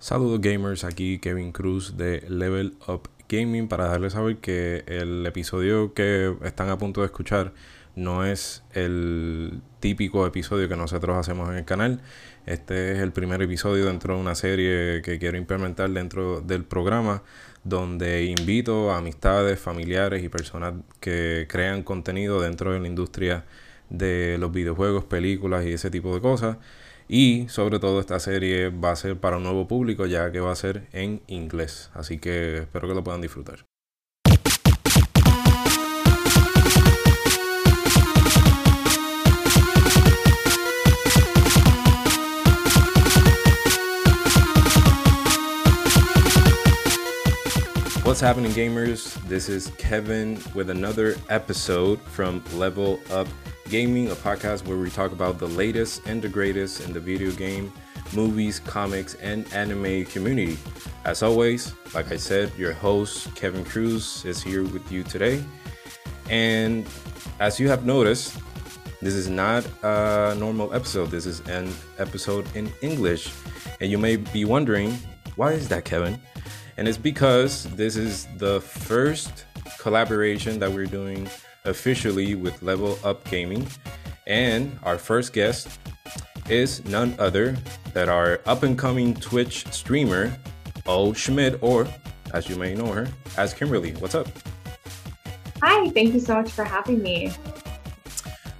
Saludos gamers, aquí Kevin Cruz de Level Up Gaming para darles saber que el episodio que están a punto de escuchar no es el típico episodio que nosotros hacemos en el canal. Este es el primer episodio dentro de una serie que quiero implementar dentro del programa donde invito a amistades, familiares y personas que crean contenido dentro de la industria de los videojuegos, películas y ese tipo de cosas y sobre todo esta serie va a ser para un nuevo público ya que va a ser en inglés. Así que espero que lo puedan disfrutar. What's happening, gamers? This is Kevin with another episode from Level Up Gaming, a podcast where we talk about the latest and the greatest in the video game, movies, comics, and anime community. As always, like I said, your host, Kevin Cruz, is here with you today. And as you have noticed, this is not a normal episode. This is an episode in English. And you may be wondering, why is that, Kevin? And it's because this is the first collaboration that we're doing officially with Level Up Gaming. And our first guest is none other than our up and coming Twitch streamer, O Schmidt, or as you may know her, as Kimberly. What's up? Hi, thank you so much for having me.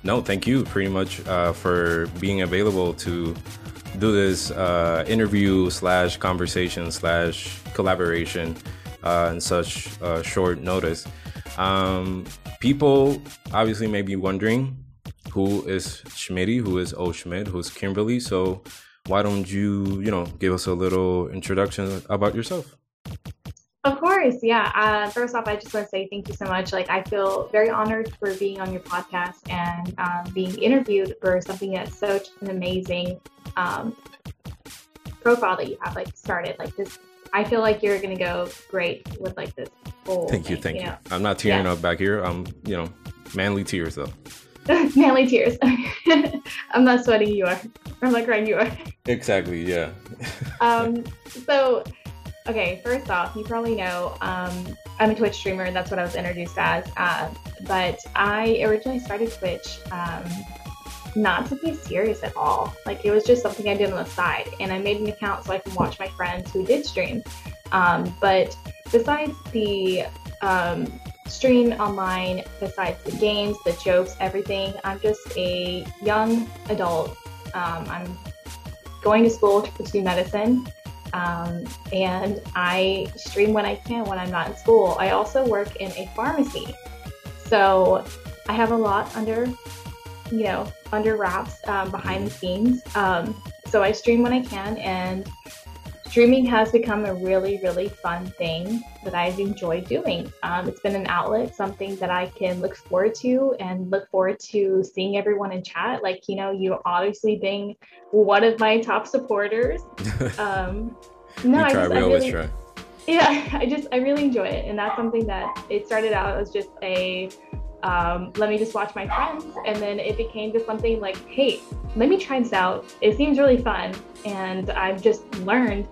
No, thank you pretty much uh, for being available to do this uh, interview slash conversation slash collaboration uh, in such uh, short notice. Um, people obviously may be wondering who is Schmitty, who is O Schmidt, who's Kimberly. So why don't you, you know, give us a little introduction about yourself? Of course, yeah. Uh, first off, I just want to say thank you so much. Like, I feel very honored for being on your podcast and um, being interviewed for something that's such an amazing um, profile that you have like started. Like this, I feel like you're gonna go great with like this whole. Thank you, thank you. Know? I'm not tearing yeah. up back here. I'm, you know, manly tears though. manly tears. I'm not sweating. You are. I'm not crying. You are. Exactly. Yeah. um. So, okay. First off, you probably know um, I'm a Twitch streamer. And that's what I was introduced as. Uh, but I originally started Twitch. Um, not to be serious at all. Like it was just something I did on the side, and I made an account so I can watch my friends who did stream. Um, but besides the um, stream online, besides the games, the jokes, everything, I'm just a young adult. Um, I'm going to school to pursue medicine. Um, and I stream when I can when I'm not in school. I also work in a pharmacy. So I have a lot under you know, under wraps um, behind the scenes. Um, so I stream when I can, and streaming has become a really, really fun thing that I've enjoyed doing. Um, it's been an outlet, something that I can look forward to and look forward to seeing everyone in chat. Like, you know, you obviously being one of my top supporters. Um, no, I, just, I really, try. Yeah, I just, I really enjoy it. And that's something that it started out as just a, um, let me just watch my friends. And then it became just something like, hey, let me try this out. It seems really fun. And I've just learned,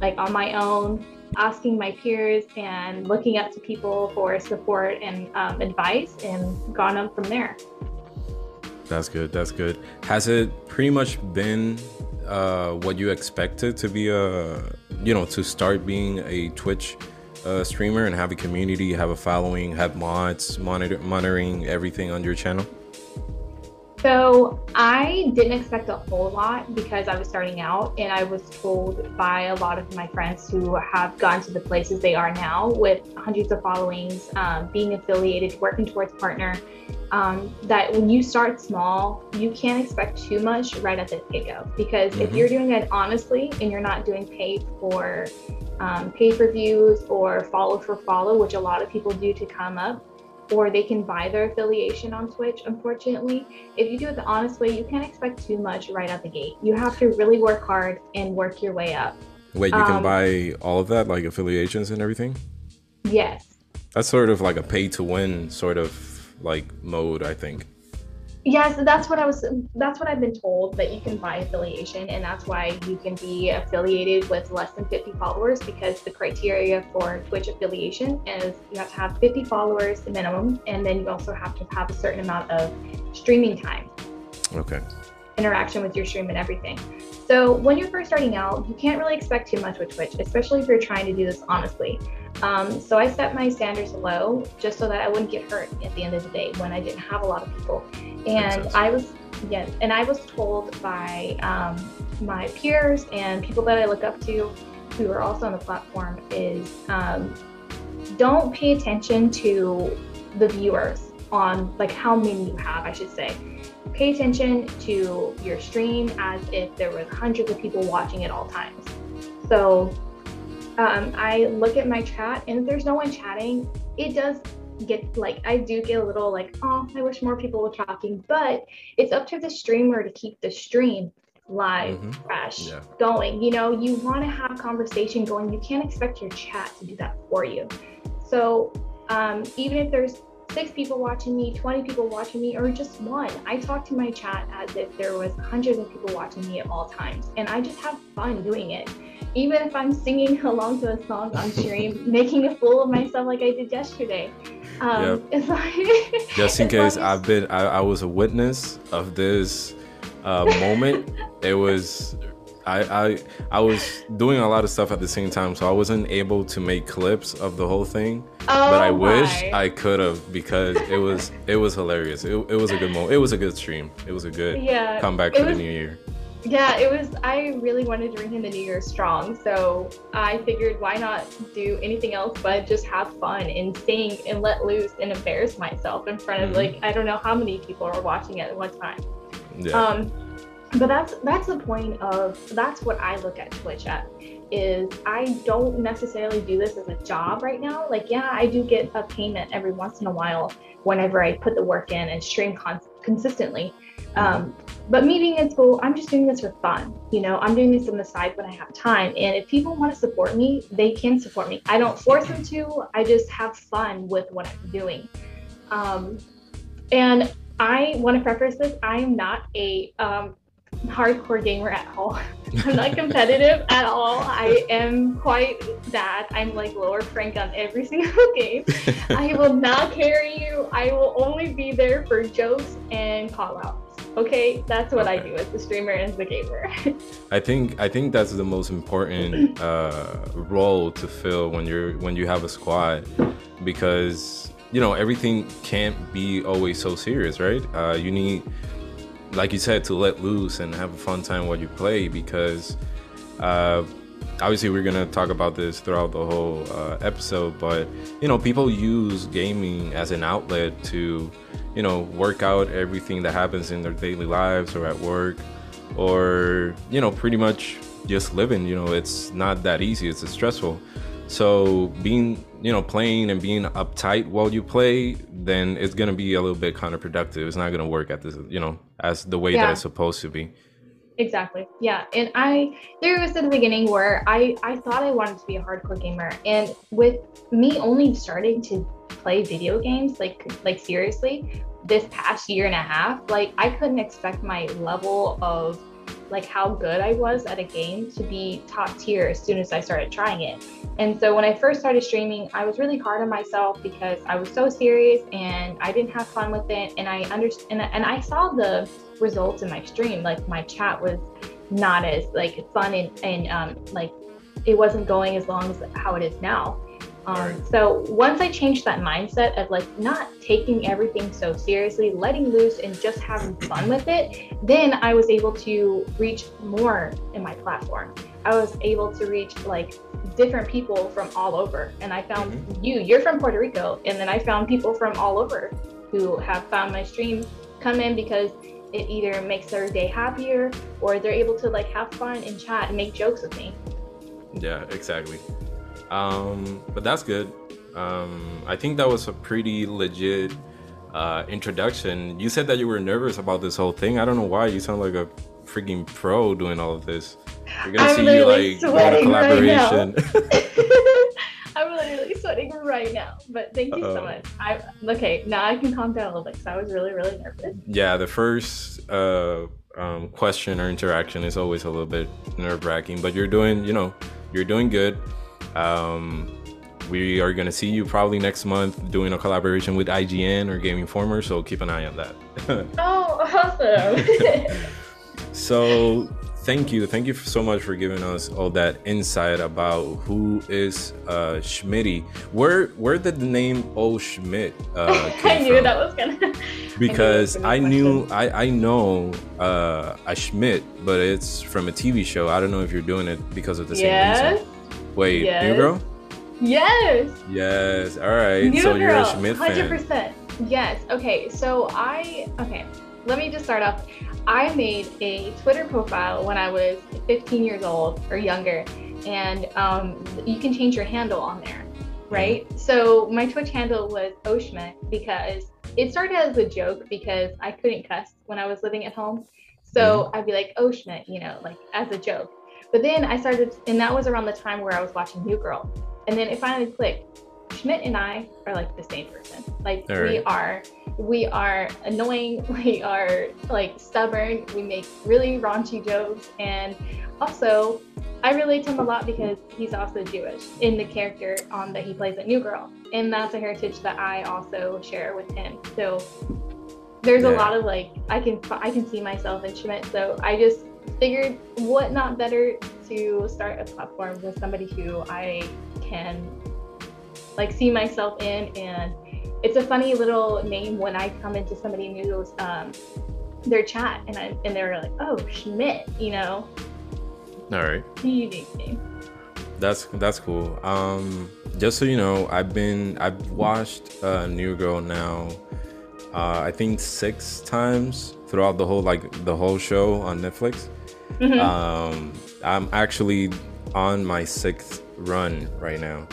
like on my own, asking my peers and looking up to people for support and um, advice and gone up from there. That's good. That's good. Has it pretty much been uh, what you expected to be a, you know, to start being a Twitch a streamer and have a community, have a following, have mods, monitor, monitoring everything on your channel? So I didn't expect a whole lot because I was starting out, and I was told by a lot of my friends who have gone to the places they are now with hundreds of followings, um, being affiliated, working towards partner, um, that when you start small, you can't expect too much right at the get go. Because mm-hmm. if you're doing it honestly and you're not doing paid for um, pay per views or follow for follow, which a lot of people do to come up, or they can buy their affiliation on Twitch, unfortunately. If you do it the honest way, you can't expect too much right out the gate. You have to really work hard and work your way up. Wait, you can um, buy all of that, like affiliations and everything? Yes. That's sort of like a pay to win sort of like mode, I think. Yes, that's what I was. That's what I've been told that you can buy affiliation, and that's why you can be affiliated with less than 50 followers because the criteria for Twitch affiliation is you have to have 50 followers minimum, and then you also have to have a certain amount of streaming time. Okay. Interaction with your stream and everything. So when you're first starting out, you can't really expect too much with Twitch, especially if you're trying to do this honestly. Um, so I set my standards low just so that I wouldn't get hurt at the end of the day when I didn't have a lot of people. And I was yes, and I was told by um, my peers and people that I look up to who are also on the platform is um, don't pay attention to the viewers on like how many you have, I should say. Pay attention to your stream as if there was hundreds of people watching at all times. So um, I look at my chat, and if there's no one chatting, it does get like I do get a little like, oh, I wish more people were talking. But it's up to the streamer to keep the stream live, mm-hmm. fresh, yeah. going. You know, you want to have conversation going. You can't expect your chat to do that for you. So um, even if there's six people watching me, 20 people watching me, or just one. I talk to my chat as if there was hundreds of people watching me at all times. And I just have fun doing it even if I'm singing along to a song on stream, making a fool of myself like I did yesterday. Um, yep. like, Just in case I've been, I, I, was a witness of this uh, moment. it was, I, I, I was doing a lot of stuff at the same time, so I wasn't able to make clips of the whole thing. Oh but I my. wish I could have because it was, it was hilarious. It, it was a good moment. It was a good stream. It was a good yeah, comeback for was, the new year. Yeah, it was. I really wanted to bring in the New Year strong, so I figured why not do anything else but just have fun and sing and let loose and embarrass myself in front of mm-hmm. like I don't know how many people are watching at one time. Yeah. Um, but that's that's the point of that's what I look at Twitch at is I don't necessarily do this as a job right now. Like, yeah, I do get a payment every once in a while whenever I put the work in and stream con- consistently. Um, but meeting in school, I'm just doing this for fun. You know, I'm doing this on the side when I have time. And if people want to support me, they can support me. I don't force them to. I just have fun with what I'm doing. Um, and I want to preface this: I am not a um, hardcore gamer at all. I'm not competitive at all. I am quite bad. I'm like lower rank on every single game. I will not carry you. I will only be there for jokes and call outs. Okay, that's what okay. I do as the streamer and as the gamer. I think I think that's the most important uh, role to fill when you're when you have a squad, because you know everything can't be always so serious, right? Uh, you need, like you said, to let loose and have a fun time while you play because. Uh, obviously we're gonna talk about this throughout the whole uh, episode but you know people use gaming as an outlet to you know work out everything that happens in their daily lives or at work or you know pretty much just living you know it's not that easy it's stressful so being you know playing and being uptight while you play then it's gonna be a little bit counterproductive it's not gonna work at this you know as the way yeah. that it's supposed to be Exactly. Yeah. And I there was at the beginning where I I thought I wanted to be a hardcore gamer and with me only starting to play video games like like seriously this past year and a half, like I couldn't expect my level of like how good I was at a game to be top tier as soon as I started trying it. And so when I first started streaming, I was really hard on myself because I was so serious and I didn't have fun with it. And I understand and I saw the results in my stream. Like my chat was not as like fun and, and um, like it wasn't going as long as how it is now. Um, right. So once I changed that mindset of like not taking everything so seriously, letting loose and just having fun with it, then I was able to reach more in my platform. I was able to reach like different people from all over. And I found mm-hmm. you, you're from Puerto Rico. And then I found people from all over who have found my stream come in because it either makes their day happier or they're able to like have fun and chat and make jokes with me. Yeah, exactly. Um, but that's good. Um, I think that was a pretty legit uh, introduction. You said that you were nervous about this whole thing. I don't know why. You sound like a freaking pro doing all of this. You're gonna I'm see you like doing a collaboration. Right I'm literally sweating right now. But thank you Uh-oh. so much. I okay. Now I can calm down a little bit because I was really, really nervous. Yeah, the first uh, um, question or interaction is always a little bit nerve wracking, but you're doing, you know, you're doing good. Um, we are going to see you probably next month doing a collaboration with IGN or Game Informer, so keep an eye on that. oh, awesome. so, thank you. Thank you so much for giving us all that insight about who is uh, Schmitty. Where where did the name Oh Schmidt uh, I knew from? that was gonna. Because I, I knew I I know uh, a Schmidt, but it's from a TV show. I don't know if you're doing it because of the same yes. reason. Wait, yes. new girl. Yes. Yes. All right. New so girl, you're a Schmidt fan. 100%. Yes. Okay. So I okay. Let me just start off. I made a Twitter profile when I was 15 years old or younger, and um, you can change your handle on there, mm-hmm. right? Mm-hmm. So my Twitch handle was Oshma because it started as a joke because I couldn't cuss when I was living at home. So mm-hmm. I'd be like Oshma, you know, like as a joke. But then I started, and that was around the time where I was watching New Girl. And then it finally clicked. Schmidt and I are like the same person. Like right. we are we are annoying, we are like stubborn, we make really raunchy jokes and also I relate to him a lot because he's also Jewish in the character um, that he plays at New Girl. And that's a heritage that I also share with him. So there's yeah. a lot of like I can I can see myself in Schmidt. So I just figured what not better to start a platform with somebody who I can like see myself in and it's a funny little name when I come into somebody new's um, their chat and I and they're like, oh Schmidt, you know. All right. Unique name. That's that's cool. Um, just so you know, I've been I've watched uh, New Girl now. Uh, I think six times throughout the whole like the whole show on Netflix. Mm-hmm. Um, I'm actually on my sixth run right now.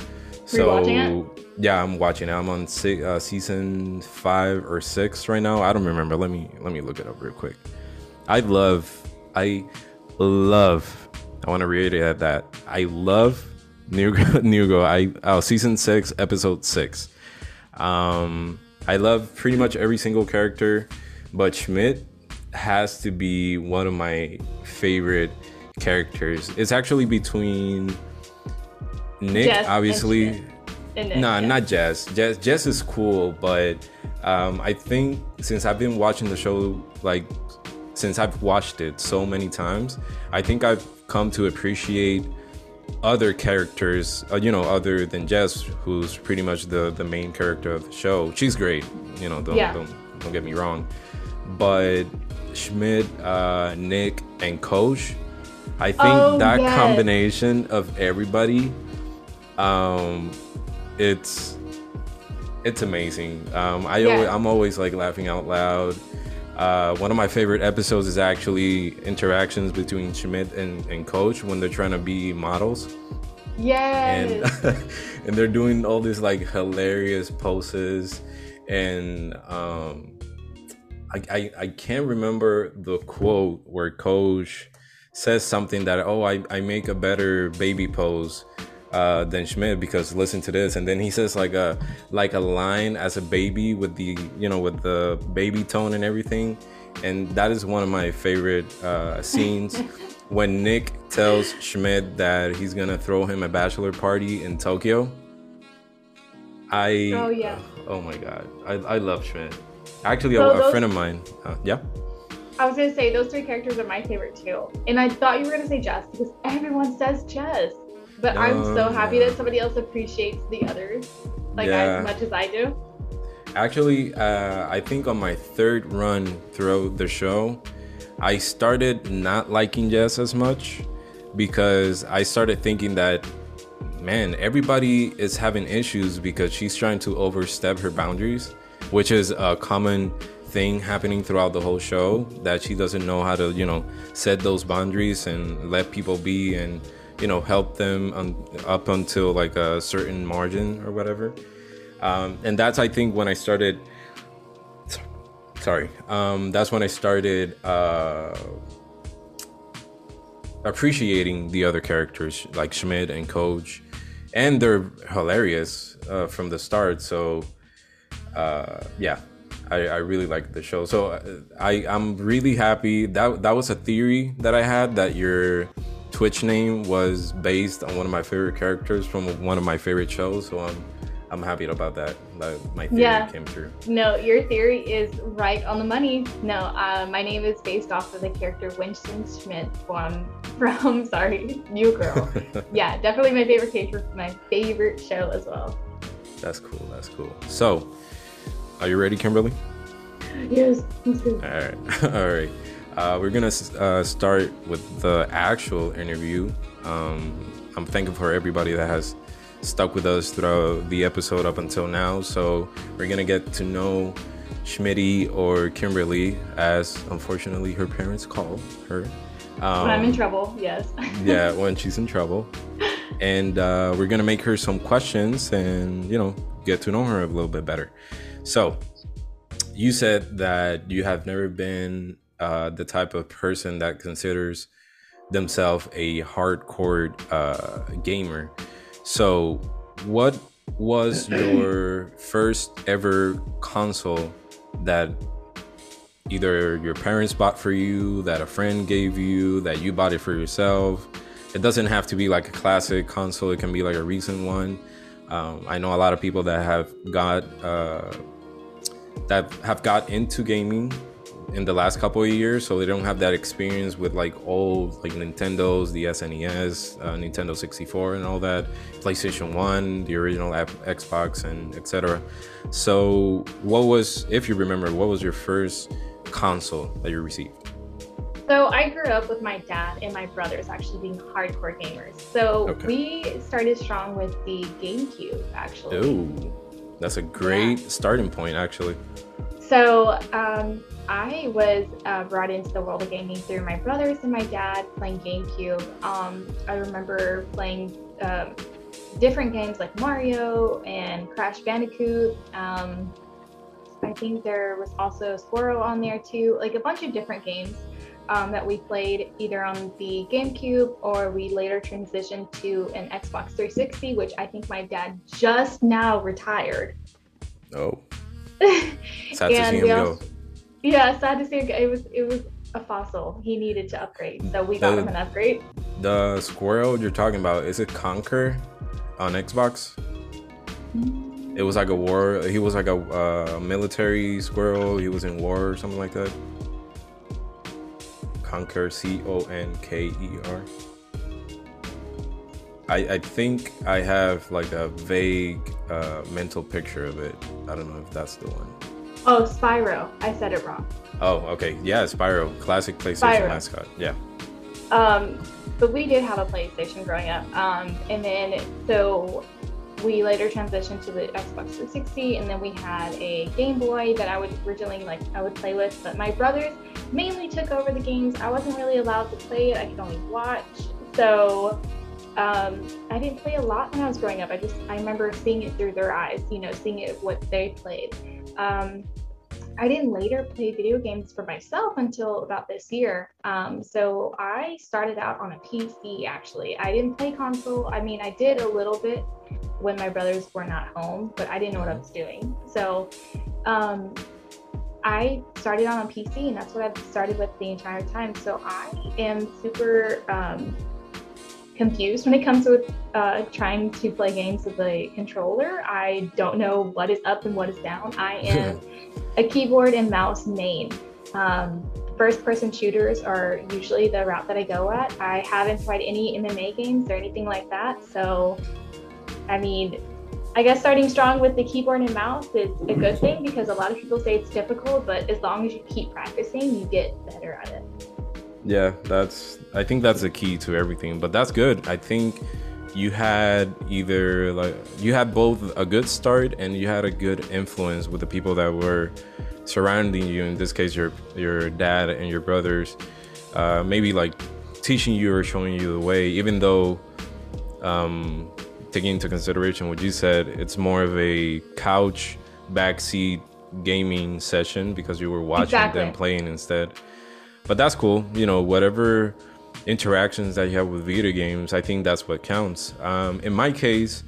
So yeah, I'm watching. I'm on six, uh, season five or six right now. I don't remember. Let me let me look it up real quick. I love, I love. I want to reiterate that I love New New Girl. I oh season six, episode six. Um, I love pretty much every single character, but Schmidt has to be one of my favorite characters. It's actually between Nick, Jess obviously. Nick, nah, yeah. not Jess. Jess. Jess is cool, but um, I think since I've been watching the show, like since I've watched it so many times, I think I've come to appreciate other characters, uh, you know, other than Jess, who's pretty much the the main character of the show. She's great, you know. Don't yeah. don't, don't get me wrong, but Schmidt, uh, Nick, and Coach. I think oh, that yes. combination of everybody um, it's it's amazing. Um, I yeah. always, I'm always like laughing out loud. Uh, one of my favorite episodes is actually interactions between Schmidt and, and Coach when they're trying to be models. Yeah. And and they're doing all these like hilarious poses, and um, I, I I can't remember the quote where Coach says something that oh I I make a better baby pose uh, than Schmidt because listen to this, and then he says like a like a line as a baby with the you know with the baby tone and everything, and that is one of my favorite uh, scenes when Nick tells Schmidt that he's gonna throw him a bachelor party in Tokyo. I oh yeah oh my god I I love Schmidt. Actually, so a, those, a, friend of mine, uh, yeah. I was gonna say those three characters are my favorite too, and I thought you were gonna say Jess because everyone says Jess. But I'm so happy that somebody else appreciates the others like yeah. as much as I do. Actually, uh, I think on my third run throughout the show, I started not liking Jess as much because I started thinking that, man, everybody is having issues because she's trying to overstep her boundaries, which is a common thing happening throughout the whole show that she doesn't know how to, you know, set those boundaries and let people be and you know help them un- up until like a certain margin or whatever um, and that's i think when i started sorry um, that's when i started uh, appreciating the other characters like schmidt and coach and they're hilarious uh, from the start. So, uh, yeah, I, I really like the show. So uh, I I'm really happy that that was a theory that I had that your Twitch name was based on one of my favorite characters from one of my favorite shows. So I'm I'm happy about that. That my theory yeah. came true. No, your theory is right on the money. No, uh, my name is based off of the character Winston Schmidt from from sorry, New Girl. yeah, definitely my favorite character, my favorite show as well. That's cool. That's cool. So, are you ready, Kimberly? Yes. All right. All right. Uh, we're gonna uh, start with the actual interview. Um, I'm thankful for everybody that has stuck with us throughout the episode up until now. So we're gonna get to know Schmitty or Kimberly, as unfortunately her parents call her. Um, when I'm in um, trouble, yes. yeah, when she's in trouble. And uh, we're gonna make her some questions and you know get to know her a little bit better. So you said that you have never been uh, the type of person that considers themselves a hardcore uh, gamer. So, what was your first ever console that either your parents bought for you, that a friend gave you, that you bought it for yourself? It doesn't have to be like a classic console, it can be like a recent one. Um, I know a lot of people that have got uh, that have got into gaming in the last couple of years, so they don't have that experience with like old like Nintendo's, the SNES, uh, Nintendo 64, and all that, PlayStation One, the original Xbox, and etc. So, what was, if you remember, what was your first console that you received? So I grew up with my dad and my brothers actually being hardcore gamers. So okay. we started strong with the GameCube actually. Oh, that's a great yeah. starting point actually. So um, I was uh, brought into the world of gaming through my brothers and my dad playing GameCube. Um, I remember playing um, different games like Mario and Crash Bandicoot. Um, I think there was also Squirrel on there too, like a bunch of different games um, that we played either on the GameCube or we later transitioned to an Xbox 360, which I think my dad just now retired. Oh. Sad to see him go. Yeah, sad to see it was it was a fossil. He needed to upgrade, so we got the, him an upgrade. The squirrel you're talking about is it Conker on Xbox? Mm. It was like a war. He was like a uh, military squirrel. He was in war or something like that. Conker, C O N K E R. I, I think I have like a vague uh, mental picture of it. I don't know if that's the one. Oh, Spyro. I said it wrong. Oh, okay. Yeah, Spyro, classic PlayStation Spyro. mascot. Yeah. Um, but we did have a PlayStation growing up. Um, and then so we later transitioned to the Xbox 360, and then we had a Game Boy that I would originally like I would play with, but my brothers mainly took over the games. I wasn't really allowed to play it. I could only watch. So um, I didn't play a lot when I was growing up. I just I remember seeing it through their eyes, you know, seeing it what they played. Um, I didn't later play video games for myself until about this year. Um, so I started out on a PC actually. I didn't play console. I mean, I did a little bit when my brothers were not home, but I didn't know what I was doing. So um, I started on a PC, and that's what I've started with the entire time. So I am super um, confused when it comes to uh, trying to play games with a controller. I don't know what is up and what is down. I am a keyboard and mouse main. Um, first person shooters are usually the route that I go at. I haven't tried any MMA games or anything like that. So, I mean, I guess starting strong with the keyboard and mouse is a good thing because a lot of people say it's difficult, but as long as you keep practicing, you get better at it. Yeah, that's I think that's the key to everything. But that's good. I think you had either like you had both a good start and you had a good influence with the people that were surrounding you. In this case, your your dad and your brothers, uh, maybe like teaching you or showing you the way. Even though, um, taking into consideration what you said, it's more of a couch backseat gaming session because you were watching exactly. them playing instead but that's cool. You know, whatever interactions that you have with video games, I think that's what counts. Um, in my case,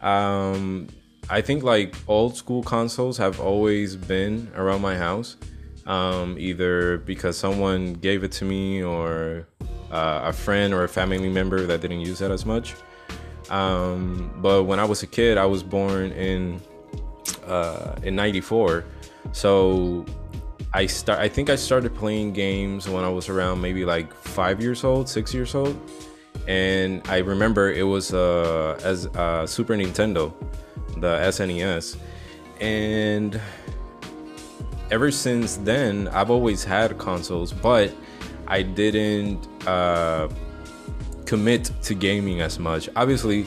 um, I think like old school consoles have always been around my house, um, either because someone gave it to me or uh, a friend or a family member that didn't use that as much. Um, but when I was a kid, I was born in uh, in '94, so I start. I think I started playing games when I was around maybe like five years old, six years old, and I remember it was uh, as uh, Super Nintendo, the SNES, and ever since then I've always had consoles, but I didn't uh, commit to gaming as much. Obviously,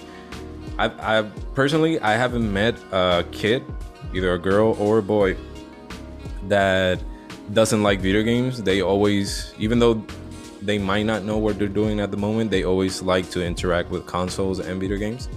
I, I personally I haven't met a kid, either a girl or a boy, that doesn't like video games. They always, even though they might not know what they're doing at the moment, they always like to interact with consoles and video games.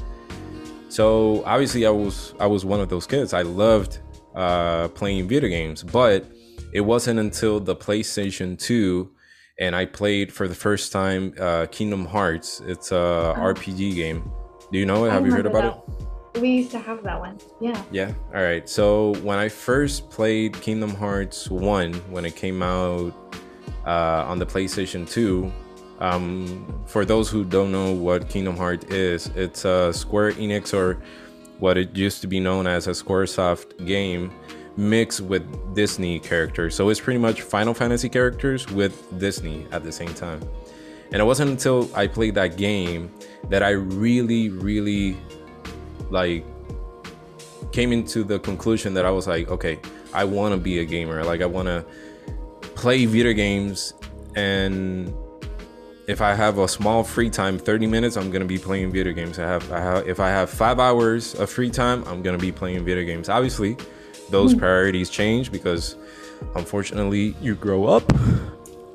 So obviously, I was I was one of those kids. I loved uh, playing video games, but it wasn't until the PlayStation 2 and I played for the first time uh, Kingdom Hearts. It's a oh. RPG game. Do you know it? Have you heard about that. it? We used to have that one. Yeah. Yeah. All right. So when I first played Kingdom Hearts 1, when it came out uh, on the PlayStation 2, um, for those who don't know what Kingdom Hearts is, it's a Square Enix or what it used to be known as a Squaresoft game mixed with Disney characters. So it's pretty much Final Fantasy characters with Disney at the same time. And it wasn't until I played that game that I really, really like came into the conclusion that I was like, okay, I want to be a gamer. Like I want to play video games and if I have a small free time, 30 minutes, I'm gonna be playing video games. I have, I have if I have five hours of free time, I'm gonna be playing video games. Obviously, those mm. priorities change because unfortunately you grow up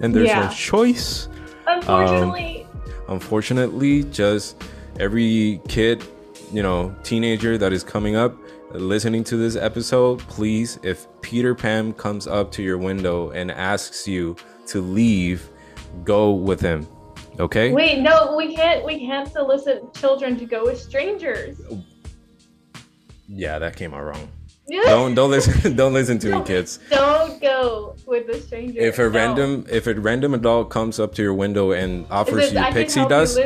and there's yeah. no choice. Unfortunately. Um, unfortunately, just every kid you know, teenager that is coming up listening to this episode, please, if Peter Pan comes up to your window and asks you to leave, go with him. Okay? Wait, no, we can't we can't solicit children to go with strangers. Yeah, that came out wrong. don't don't listen don't listen to no, me kids don't go with the stranger if a no. random if a random adult comes up to your window and offers it, you pixie dust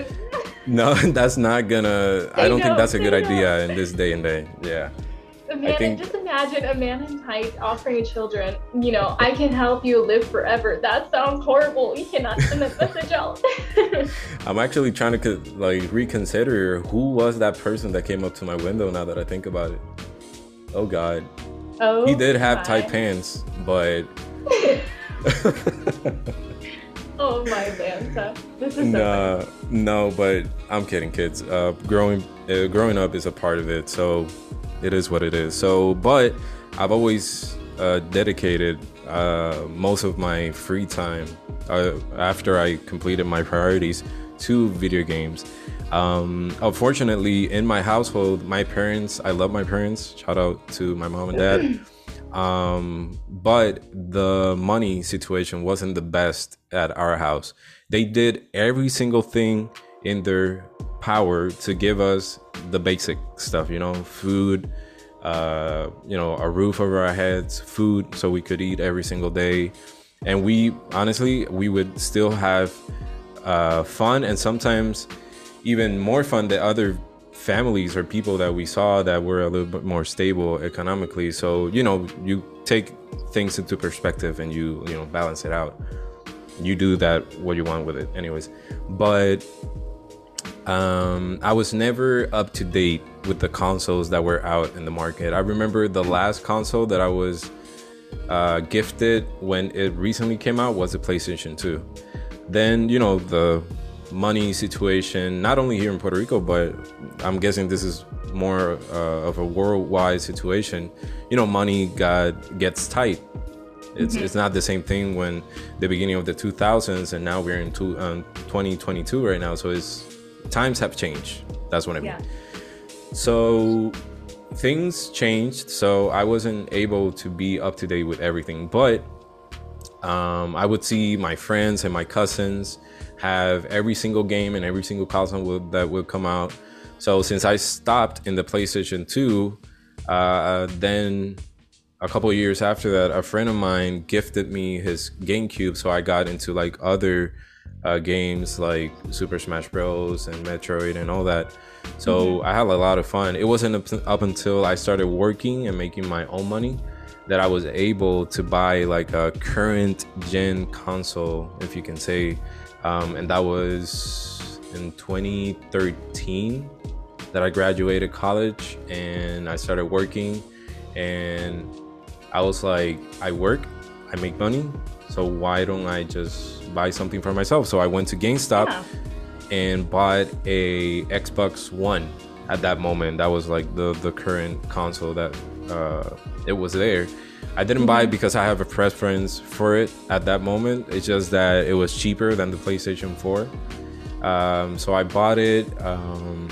no, that's not gonna. They I don't think that's a good idea in this day and day. Yeah. Man, I think, just imagine a man in tights offering children, you know, I can help you live forever. That sounds horrible. You cannot send that message out. I'm actually trying to like reconsider who was that person that came up to my window. Now that I think about it, oh God, oh, he did have my. tight pants, but. oh my Lanta. This is so funny. no, but I'm kidding, kids. Uh, growing uh, growing up is a part of it, so it is what it is. So, but I've always uh, dedicated uh, most of my free time uh, after I completed my priorities to video games. Um, unfortunately, in my household, my parents, I love my parents. Shout out to my mom and dad. Um, but the money situation wasn't the best at our house. They did every single thing in their power to give us the basic stuff, you know, food, uh, you know, a roof over our heads, food so we could eat every single day. And we honestly, we would still have uh, fun and sometimes even more fun than other families or people that we saw that were a little bit more stable economically. So, you know, you take things into perspective and you, you know, balance it out. You do that what you want with it anyways. But um, I was never up to date with the consoles that were out in the market. I remember the last console that I was uh, gifted when it recently came out was the PlayStation 2. Then, you know, the money situation, not only here in Puerto Rico, but I'm guessing this is more uh, of a worldwide situation. You know, money got gets tight. It's mm-hmm. it's not the same thing when the beginning of the 2000s and now we're in two, um, 2022 right now. So it's times have changed. That's what I mean. Yeah. So things changed. So I wasn't able to be up to date with everything, but um, I would see my friends and my cousins have every single game and every single console will, that will come out. So since I stopped in the PlayStation 2, uh, then a couple years after that, a friend of mine gifted me his GameCube, so I got into like other uh, games like Super Smash Bros. and Metroid and all that. So mm-hmm. I had a lot of fun. It wasn't up until I started working and making my own money that I was able to buy like a current gen console, if you can say, um, and that was in 2013 that I graduated college and I started working and I was like, I work, I make money, so why don't I just buy something for myself? So I went to GameStop yeah. and bought a Xbox One at that moment. That was like the the current console that uh, it was there. I didn't mm-hmm. buy it mm-hmm. because I have a preference for it at that moment. It's just that it was cheaper than the PlayStation 4. Um, so I bought it. Um,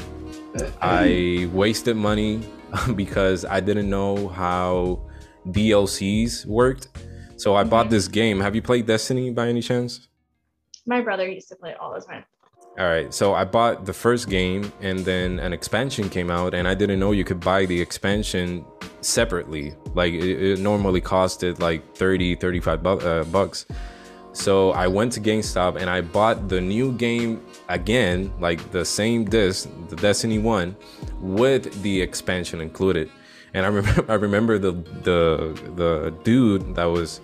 I wasted money because I didn't know how DLCs worked. So I mm-hmm. bought this game. Have you played Destiny by any chance? My brother used to play it all the time. All right, so I bought the first game and then an expansion came out, and I didn't know you could buy the expansion separately. Like it, it normally costed like 30, 35 bu- uh, bucks. So I went to GameStop and I bought the new game again, like the same disc, the Destiny 1, with the expansion included. And I remember, I remember the the the dude that was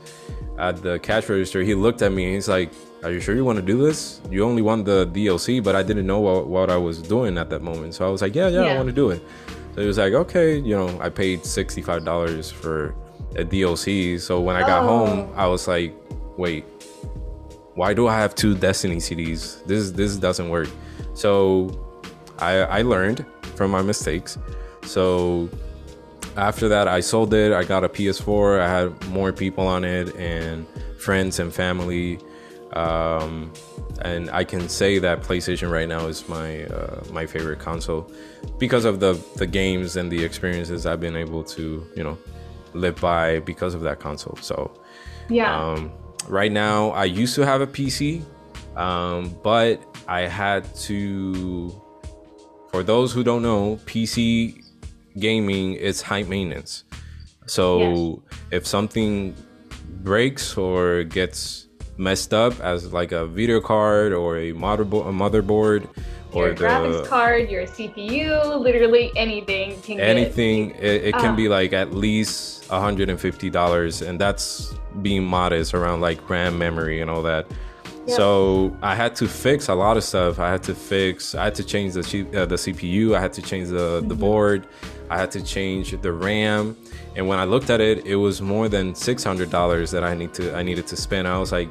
at the cash register. He looked at me and he's like, "Are you sure you want to do this? You only want the DLC." But I didn't know what, what I was doing at that moment, so I was like, "Yeah, yeah, yeah. I want to do it." So he was like, "Okay, you know, I paid sixty five dollars for a DLC." So when I got oh. home, I was like, "Wait, why do I have two Destiny CDs? This this doesn't work." So I I learned from my mistakes. So after that, I sold it. I got a PS4. I had more people on it and friends and family. Um, and I can say that PlayStation right now is my uh, my favorite console because of the the games and the experiences I've been able to you know live by because of that console. So yeah. Um, right now, I used to have a PC, um, but I had to. For those who don't know, PC gaming is high maintenance. So yes. if something breaks or gets messed up as like a video card or a motherboard, a motherboard or your the graphics card, your CPU, literally anything can anything. Get, it, it can uh, be like at least $150, and that's being modest around like RAM memory and all that. So I had to fix a lot of stuff. I had to fix. I had to change the uh, the CPU. I had to change the mm-hmm. the board. I had to change the RAM. And when I looked at it, it was more than six hundred dollars that I need to I needed to spend. I was like,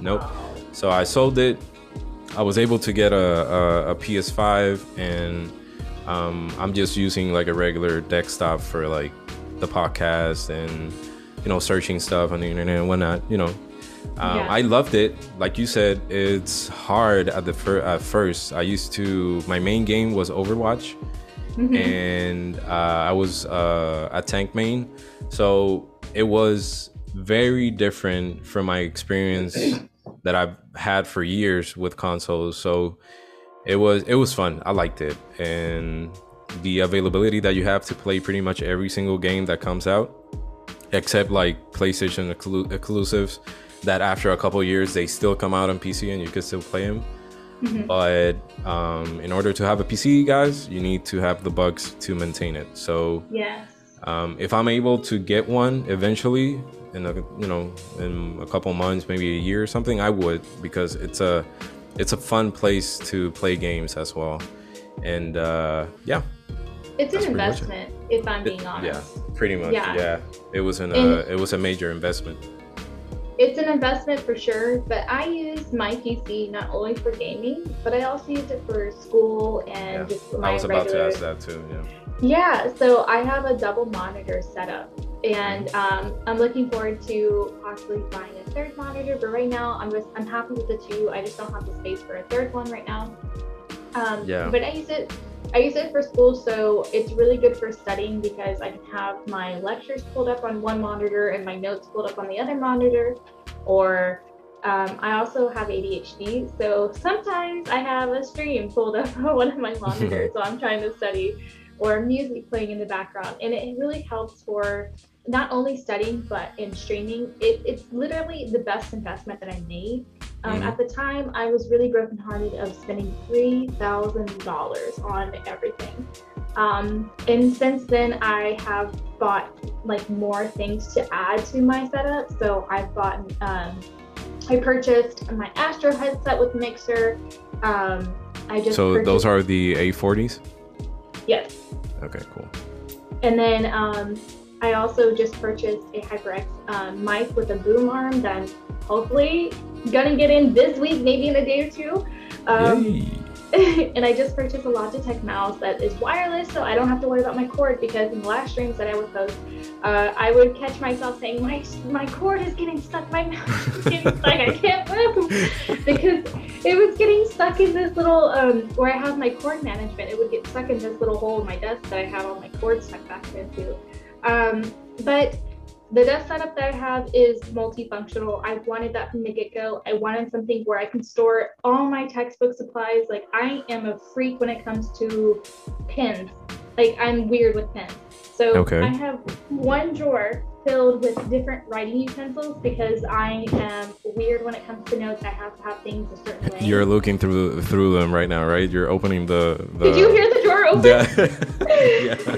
nope. So I sold it. I was able to get a, a, a PS5, and um, I'm just using like a regular desktop for like the podcast and you know searching stuff on the internet and whatnot. You know, um, yeah. I loved it. Like you said, it's hard at the fir- at first. I used to my main game was Overwatch, mm-hmm. and uh, I was uh, a tank main, so it was very different from my experience that I've had for years with consoles. So it was it was fun. I liked it, and the availability that you have to play pretty much every single game that comes out, except like PlayStation exclusives. That after a couple years they still come out on PC and you can still play them. Mm-hmm. But um, in order to have a PC, guys, you need to have the bugs to maintain it. So yes. Um, if I'm able to get one eventually, in a you know in a couple months, maybe a year or something, I would because it's a it's a fun place to play games as well. And uh, yeah, it's an investment. It. If I'm being honest. Yeah, pretty much. Yeah, yeah. it was an uh, it was a major investment it's an investment for sure, but I use my PC not only for gaming, but I also use it for school and yeah. just my I was about regular... to ask that too. Yeah. Yeah, so I have a double monitor setup, and mm-hmm. um, I'm looking forward to possibly buying a third monitor. But right now, I'm just I'm happy with the two. I just don't have the space for a third one right now. Um, yeah. But I use it I use it for school, so it's really good for studying because I can have my lectures pulled up on one monitor and my notes pulled up on the other monitor, or um, I also have ADHD, so sometimes I have a stream pulled up on one of my monitors while I'm trying to study, or music playing in the background, and it really helps for not only studying but in streaming. It, it's literally the best investment that I made. Um, mm-hmm. At the time, I was really brokenhearted of spending three thousand dollars on everything. Um, and since then, I have bought like more things to add to my setup. So I've bought um, I purchased my Astro headset with mixer. Um, I just so purchased... those are the A40s. Yes. Okay, cool. And then um, I also just purchased a HyperX um, mic with a boom arm that hopefully gonna get in this week, maybe in a day or two. Um, and I just purchased a Logitech mouse that is wireless, so I don't have to worry about my cord because in the last streams that I would post, uh, I would catch myself saying, my, my cord is getting stuck, my mouse is getting stuck, I can't move. because it was getting stuck in this little, um, where I have my cord management, it would get stuck in this little hole in my desk that I have all my cords stuck back into. Um, but the desk setup that I have is multifunctional. I wanted that from the get go. I wanted something where I can store all my textbook supplies. Like, I am a freak when it comes to pens. Like, I'm weird with pens. So, okay. I have one drawer filled with different writing utensils because I am weird when it comes to notes. I have to have things a certain way. You're looking through through them right now, right? You're opening the. the... Did you hear the drawer open? Yeah. yeah.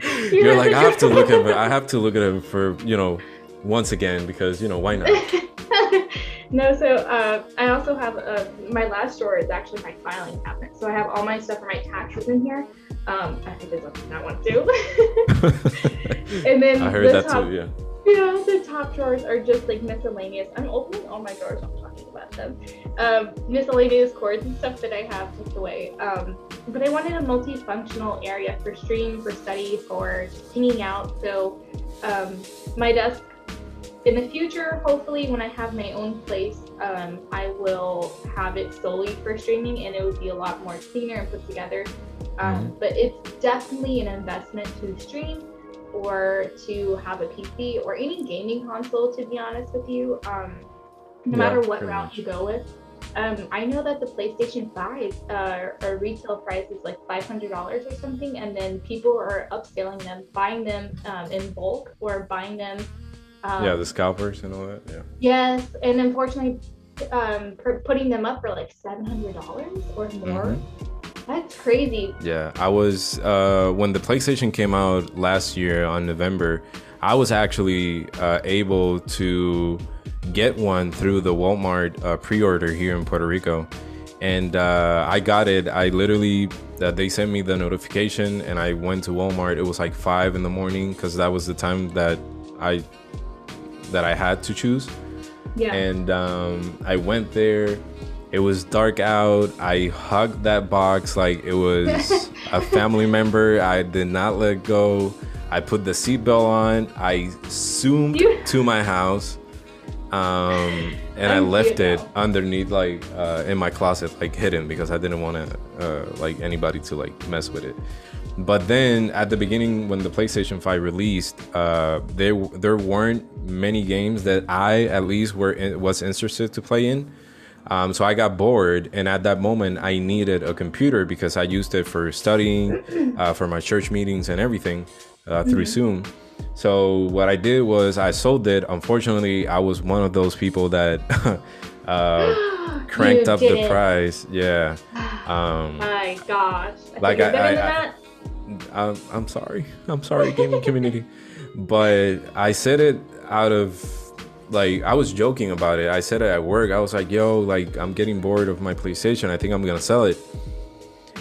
You're like, I have to look at him. I have to look at him for you know, once again because you know why not? no, so uh, I also have uh, my last drawer is actually my filing cabinet. So I have all my stuff for my taxes in here. Um, I think there's that one too. and then I heard that top, too. Yeah. Yeah, the top drawers are just like miscellaneous. I'm opening all my drawers. I'm talking about them. Um, miscellaneous cords and stuff that I have tucked away. Um, but I wanted a multifunctional area for stream, for study, for just hanging out. So um, my desk in the future, hopefully, when I have my own place, um, I will have it solely for streaming, and it would be a lot more cleaner and put together. Um, mm-hmm. But it's definitely an investment to stream or to have a PC or any gaming console, to be honest with you. Um, no yeah, matter what route much. you go with. Um, I know that the PlayStation 5 uh, or retail price is like $500 or something, and then people are upscaling them, buying them um, in bulk or buying them. Um, yeah, the scalpers and all that. Yeah. Yes, and unfortunately, um, putting them up for like $700 or more. Mm-hmm that's crazy. Yeah, I was uh, when the PlayStation came out last year on November. I was actually uh, able to get one through the Walmart uh, pre-order here in Puerto Rico, and uh, I got it. I literally uh, they sent me the notification, and I went to Walmart. It was like five in the morning because that was the time that I that I had to choose. Yeah. And um, I went there it was dark out. I hugged that box like it was a family member. I did not let go. I put the seatbelt on. I zoomed you... to my house. Um, and I left it underneath, like uh, in my closet, like hidden because I didn't want to, uh, like anybody to like mess with it. But then at the beginning, when the PlayStation 5 released, uh, there there weren't many games that I at least were in, was interested to play in. Um, so I got bored, and at that moment, I needed a computer because I used it for studying, uh, for my church meetings, and everything uh, through mm-hmm. Zoom. So what I did was I sold it. Unfortunately, I was one of those people that uh, cranked up the price. Yeah. Um, my gosh. I like I, I, I, I, I'm sorry. I'm sorry, gaming community, but I said it out of like I was joking about it. I said it at work. I was like, "Yo, like I'm getting bored of my PlayStation. I think I'm gonna sell it."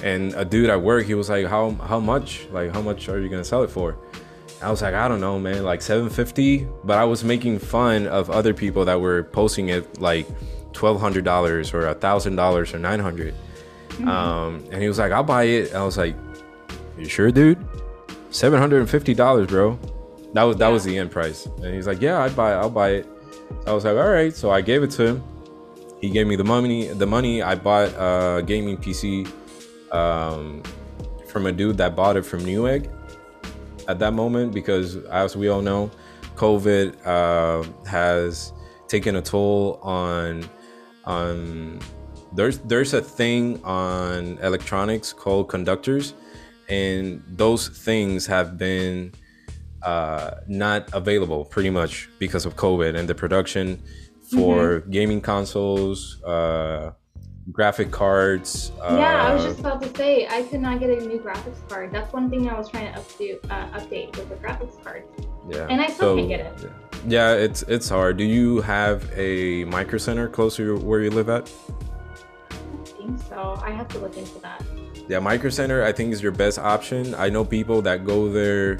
And a dude at work, he was like, "How how much? Like how much are you gonna sell it for?" I was like, "I don't know, man. Like 750." But I was making fun of other people that were posting it like twelve hundred dollars or a thousand dollars or nine hundred. Mm-hmm. Um, and he was like, "I'll buy it." I was like, "You sure, dude? Seven hundred and fifty dollars, bro." That was that yeah. was the end price. And he's like, "Yeah, I'd buy it. I'll buy it." I was like, all right. So I gave it to him. He gave me the money. The money I bought a gaming PC um, from a dude that bought it from Newegg at that moment because, as we all know, COVID uh, has taken a toll on on there's there's a thing on electronics called conductors and those things have been uh, not available pretty much because of covid and the production for mm-hmm. gaming consoles uh, graphic cards yeah i was uh, just about to say i could not get a new graphics card that's one thing i was trying to update, uh, update with the graphics card yeah and i still so, can't get it yeah. it's it's hard do you have a micro center close to where you live at think so. I have to look into that. Yeah, Micro Center I think is your best option. I know people that go there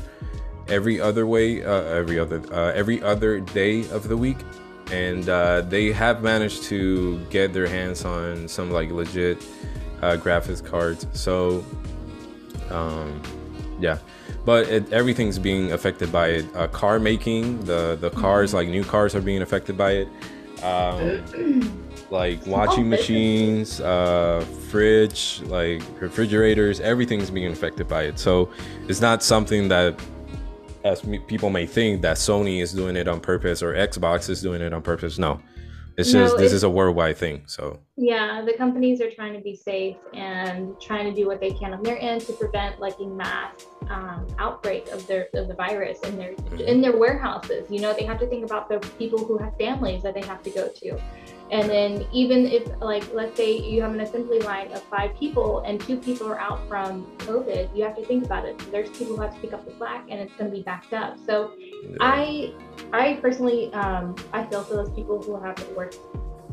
every other way, uh, every other uh, every other day of the week, and uh, they have managed to get their hands on some like legit uh, graphics cards. So, um, yeah, but it, everything's being affected by it. Uh, car making, the the cars mm-hmm. like new cars are being affected by it. Um, like washing machines, uh, fridge, like refrigerators, everything's being affected by it. So it's not something that, as people may think, that Sony is doing it on purpose or Xbox is doing it on purpose. No, it's no, just this is a worldwide thing. So yeah, the companies are trying to be safe and trying to do what they can on their end to prevent like a mass um, outbreak of their of the virus in their mm-hmm. in their warehouses. You know, they have to think about the people who have families that they have to go to. And then even if like let's say you have an assembly line of five people and two people are out from COVID, you have to think about it. There's people who have to pick up the slack and it's going to be backed up. So yeah. I I personally um, I feel for those people who haven't worked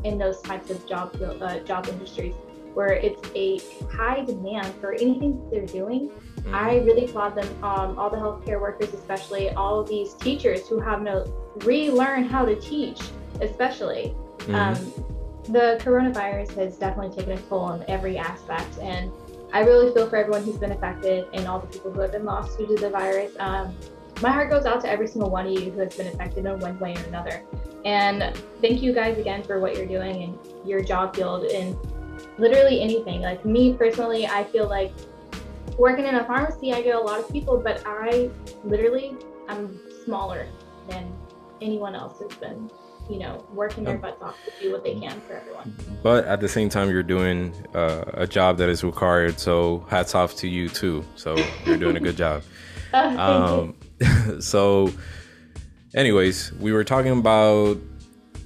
in those types of job uh, job industries where it's a high demand for anything they're doing. Mm-hmm. I really applaud them, um, all the healthcare workers, especially all of these teachers who have to relearn how to teach, especially. Mm-hmm. Um, the coronavirus has definitely taken a toll on every aspect, and I really feel for everyone who's been affected and all the people who have been lost due to the virus. Um, my heart goes out to every single one of you who has been affected in one way or another. And thank you guys again for what you're doing in your job field and literally anything. Like me personally, I feel like working in a pharmacy, I get a lot of people, but I literally I'm smaller than anyone else has been you know, working their butts off to do what they can for everyone. But at the same time, you're doing uh, a job that is required. So hats off to you too. So you're doing a good job. uh, um, so, anyways, we were talking about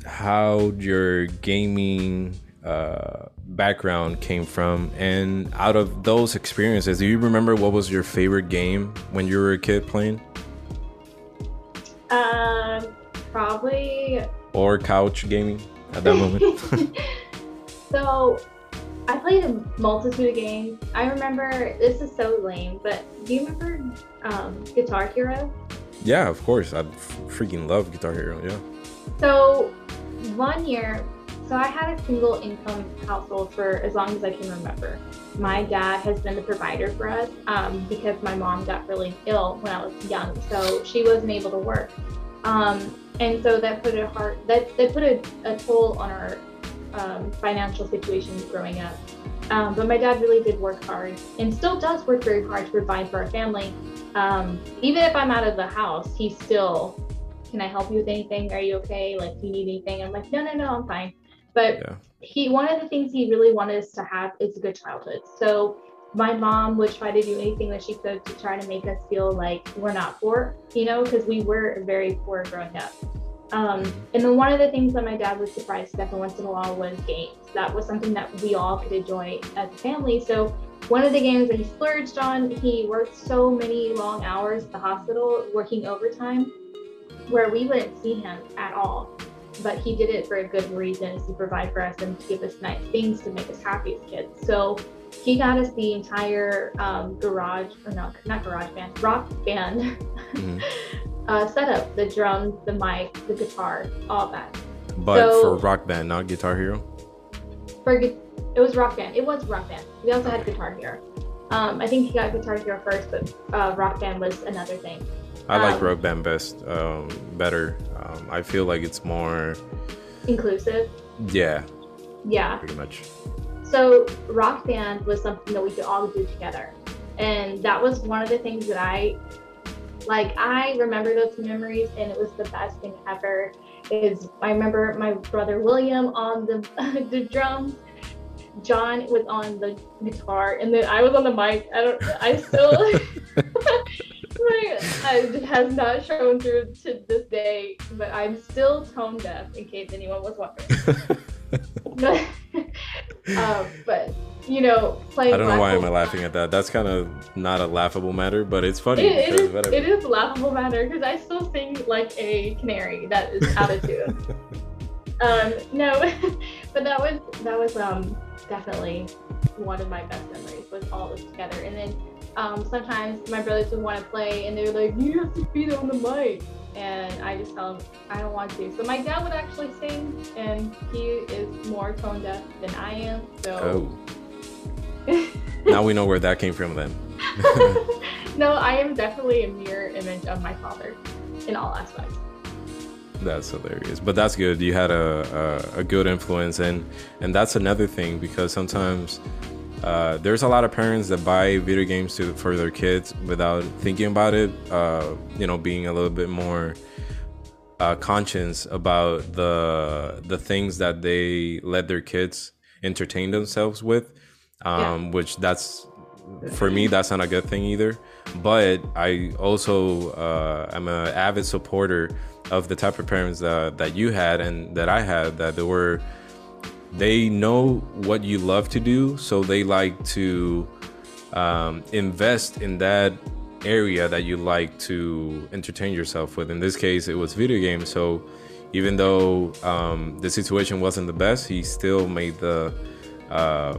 how your gaming uh, background came from, and out of those experiences, do you remember what was your favorite game when you were a kid playing? Um, probably or couch gaming at that moment? so I played a multitude of games. I remember this is so lame, but do you remember um, Guitar Hero? Yeah, of course. I freaking love Guitar Hero. Yeah. So one year, so I had a single income household for as long as I can remember. My dad has been the provider for us um, because my mom got really ill when I was young, so she wasn't able to work. Um, and so that put a hard that that put a, a toll on our um, financial situations growing up. Um, but my dad really did work hard and still does work very hard to provide for our family. Um, even if I'm out of the house, he's still, can I help you with anything? Are you okay? Like, do you need anything? I'm like, no, no, no, I'm fine. But yeah. he, one of the things he really wanted us to have is a good childhood. So my mom would try to do anything that she could to try to make us feel like we're not poor, you know, because we were very poor growing up. Um, and then one of the things that my dad was surprised every once in a while was games. That was something that we all could enjoy as a family. So one of the games that he splurged on, he worked so many long hours at the hospital working overtime where we wouldn't see him at all. But he did it for a good reason to provide for us and to give us nice things to make us happy as kids. So he got us the entire um, garage, or not, not garage band, rock band mm-hmm. uh, setup the drums, the mic, the guitar, all that. But so, for rock band, not Guitar Hero? For it was rock band. It was rock band. We also had Guitar Hero. Um, I think he got Guitar Hero first, but uh, rock band was another thing. I um, like rock band best, um, better. Um, I feel like it's more inclusive. Yeah. Yeah. Pretty much. So rock band was something that we could all do together. And that was one of the things that I like I remember those memories and it was the best thing ever. is I remember my brother William on the the drums, John was on the guitar, and then I was on the mic. I don't. I still. it has not shown through to this day, but I'm still tone deaf. In case anyone was wondering. but, um, but you know, playing. I don't know why am I laughing at that. That's kind of not a laughable matter, but it's funny. It, it, is, it is a laughable matter because I still sing like a canary that is out of tune. um, no, but that was that was um definitely one of my best memories was all of this together. And then um, sometimes my brothers would want to play and they were like, "You have to be on the mic." and I just tell him I don't want to. So my dad would actually sing, and he is more tone deaf than I am. So. Oh. now we know where that came from then. no, I am definitely a mirror image of my father in all aspects. That's hilarious, but that's good. You had a, a, a good influence, and and that's another thing because sometimes uh, there's a lot of parents that buy video games to for their kids without thinking about it. Uh, you know, being a little bit more uh, conscious about the the things that they let their kids entertain themselves with. Um, yeah. Which that's for me, that's not a good thing either. But I also uh, am an avid supporter of the type of parents that that you had and that I had that they were they know what you love to do, so they like to um, invest in that area that you like to entertain yourself with. In this case, it was video games. So even though um, the situation wasn't the best, he still made the uh,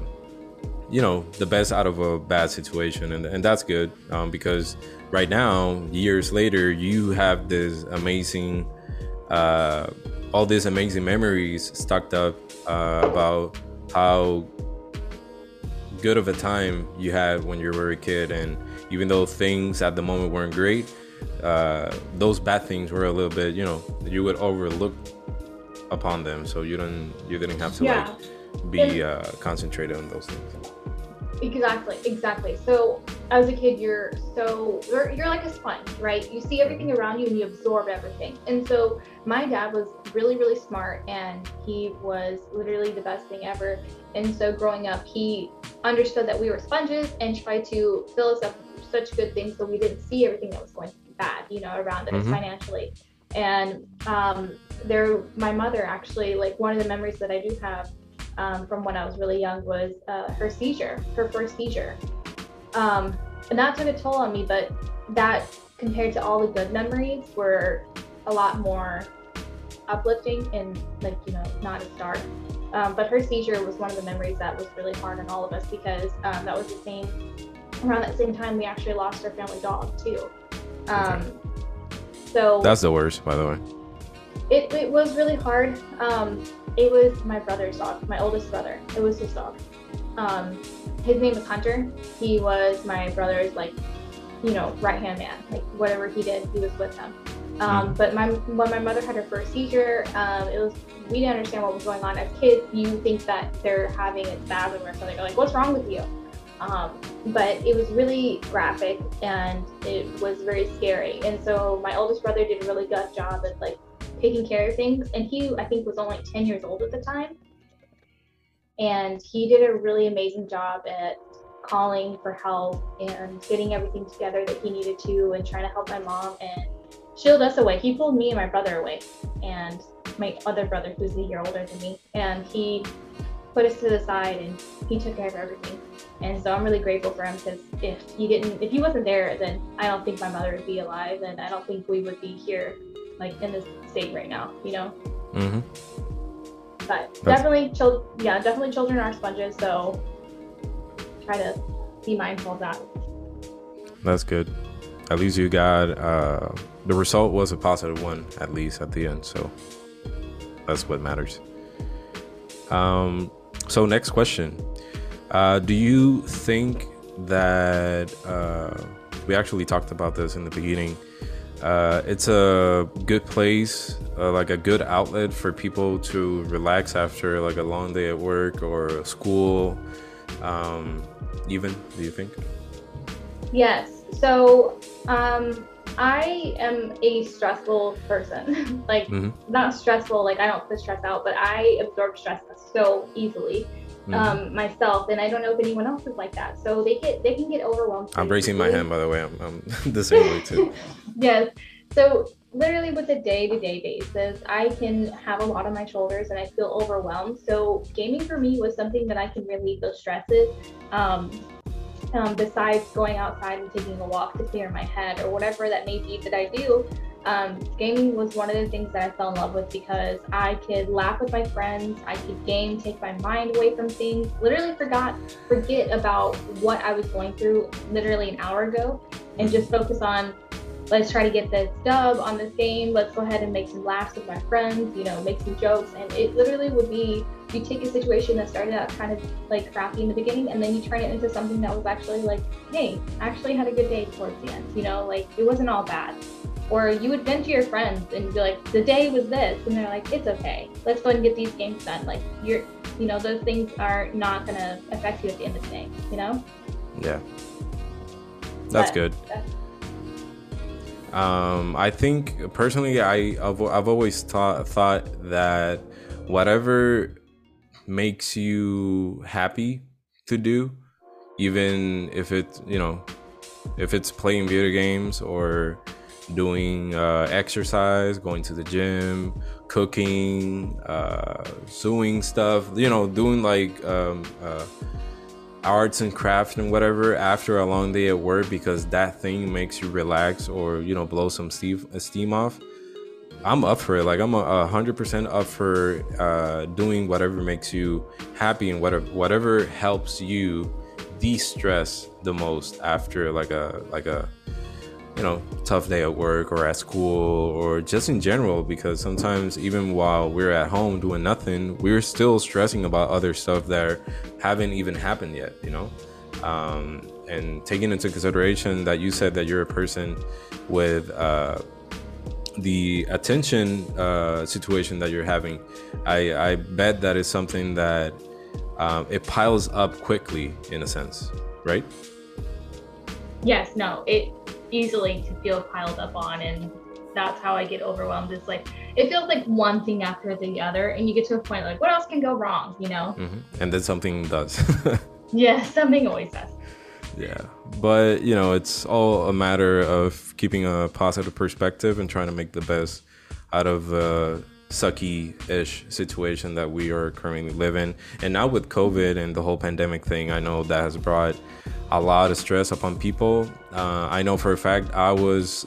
you know the best out of a bad situation, and and that's good um, because right now, years later, you have this amazing. Uh, all these amazing memories stuck up uh, about how good of a time you had when you were a kid and even though things at the moment weren't great uh, those bad things were a little bit you know you would overlook upon them so you didn't you didn't have to yeah. like be uh, concentrated on those things Exactly, exactly. So as a kid, you're so you're, you're like a sponge, right? You see everything around you and you absorb everything. And so my dad was really, really smart, and he was literally the best thing ever. And so growing up, he understood that we were sponges and tried to fill us up with such good things, so we didn't see everything that was going bad, you know, around us mm-hmm. financially. And um, there, my mother actually, like one of the memories that I do have um, from when I was really young was uh, her seizure, her first seizure. Um, and that took a toll on me, but that compared to all the good memories were a lot more uplifting and like, you know, not as dark. Um, but her seizure was one of the memories that was really hard on all of us because um, that was the same, around that same time, we actually lost our family dog too. Um. So that's the worst, by the way. It, it was really hard. Um, it was my brother's dog, my oldest brother. It was his dog. Um, his name was Hunter. He was my brother's like, you know, right hand man. Like whatever he did, he was with him. Um, hmm. but my when my mother had her first seizure, um, it was we didn't understand what was going on. As kids, you think that they're having a spasm or something. You're like, what's wrong with you? Um, but it was really graphic and it was very scary. And so my oldest brother did a really good job at like taking care of things. And he, I think, was only 10 years old at the time. And he did a really amazing job at calling for help and getting everything together that he needed to and trying to help my mom and shield us away. He pulled me and my brother away and my other brother, who's a year older than me. And he put us to the side and he took care of everything. And so I'm really grateful for him because if he didn't, if he wasn't there, then I don't think my mother would be alive and I don't think we would be here like in this state right now, you know. Mm-hmm. But That's... definitely, children. Yeah, definitely, children are sponges. So try to be mindful of that. That's good. At least you got uh, the result was a positive one, at least at the end. So that's what matters. Um, so next question: uh, Do you think that uh, we actually talked about this in the beginning? Uh, it's a good place, uh, like a good outlet for people to relax after like a long day at work or school. Um, even, do you think? Yes. So um, I am a stressful person. like mm-hmm. not stressful, like I don't put stress out, but I absorb stress so easily. Mm-hmm. Um, myself, and I don't know if anyone else is like that. So they get they can get overwhelmed. I'm raising my hand, by the way. I'm, I'm the same way too. yes. So literally with a day-to-day basis, I can have a lot on my shoulders and I feel overwhelmed. So gaming for me was something that I can relieve those stresses. Um, um, besides going outside and taking a walk to clear my head or whatever that may be that I do, um, gaming was one of the things that I fell in love with because I could laugh with my friends, I could game, take my mind away from things, literally forgot, forget about what I was going through literally an hour ago and just focus on let's try to get this dub on this game. Let's go ahead and make some laughs with my friends, you know, make some jokes. And it literally would be you take a situation that started out kind of like crappy in the beginning and then you turn it into something that was actually like, hey, I actually had a good day towards the end, you know, like it wasn't all bad. Or you would vent to your friends and be like, the day was this. And they're like, it's okay. Let's go and get these games done. Like, you're, you know, those things are not going to affect you at the end of the day, you know? Yeah. That's but good. That's, um, I think personally, I I've, I've always thought thought that whatever makes you happy to do, even if it's you know, if it's playing video games or doing uh, exercise, going to the gym, cooking, uh, sewing stuff, you know, doing like um, uh, arts and crafts and whatever after a long day at work because that thing makes you relax or you know blow some steam, steam off. I'm up for it. Like i'm a hundred percent up for uh, doing whatever makes you happy and whatever whatever helps you de-stress the most after like a like a you know tough day at work or at school or just in general because sometimes even while we're at home doing nothing we're still stressing about other stuff that haven't even happened yet you know? Um, and taking into consideration that you said that you're a person with uh, the attention uh, situation that you're having I, I bet that is something that um, it piles up quickly in a sense right? Yes no it easily to feel piled up on and that's how I get overwhelmed. It's like it feels like one thing after the other, and you get to a point like, what else can go wrong? You know? Mm-hmm. And then something does. yeah, something always does. Yeah, but you know, it's all a matter of keeping a positive perspective and trying to make the best out of a sucky-ish situation that we are currently living. And now with COVID and the whole pandemic thing, I know that has brought a lot of stress upon people. Uh, I know for a fact I was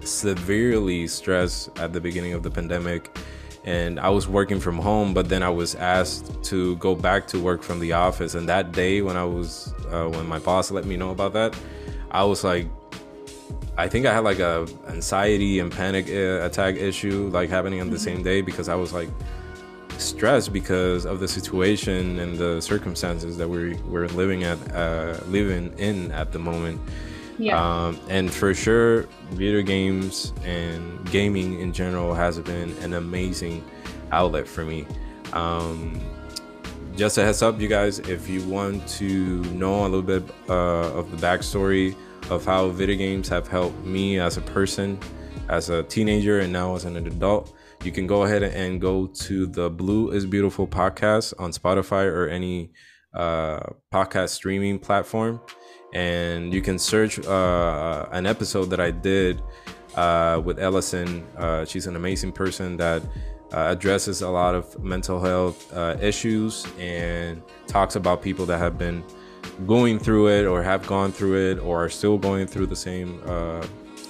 severely stressed at the beginning of the pandemic and I was working from home, but then I was asked to go back to work from the office. And that day, when I was, uh, when my boss let me know about that, I was like, I think I had like a anxiety and panic uh, attack issue like happening on the same day because I was like, stressed because of the situation and the circumstances that we're we're living at uh, living in at the moment. Yeah. Um, and for sure, video games and gaming in general has been an amazing outlet for me. Um, just a heads up, you guys, if you want to know a little bit uh, of the backstory of how video games have helped me as a person, as a teenager, and now as an adult, you can go ahead and go to the Blue is Beautiful podcast on Spotify or any uh, podcast streaming platform. And you can search uh, an episode that I did uh, with Ellison. Uh, she's an amazing person that uh, addresses a lot of mental health uh, issues and talks about people that have been going through it or have gone through it or are still going through the same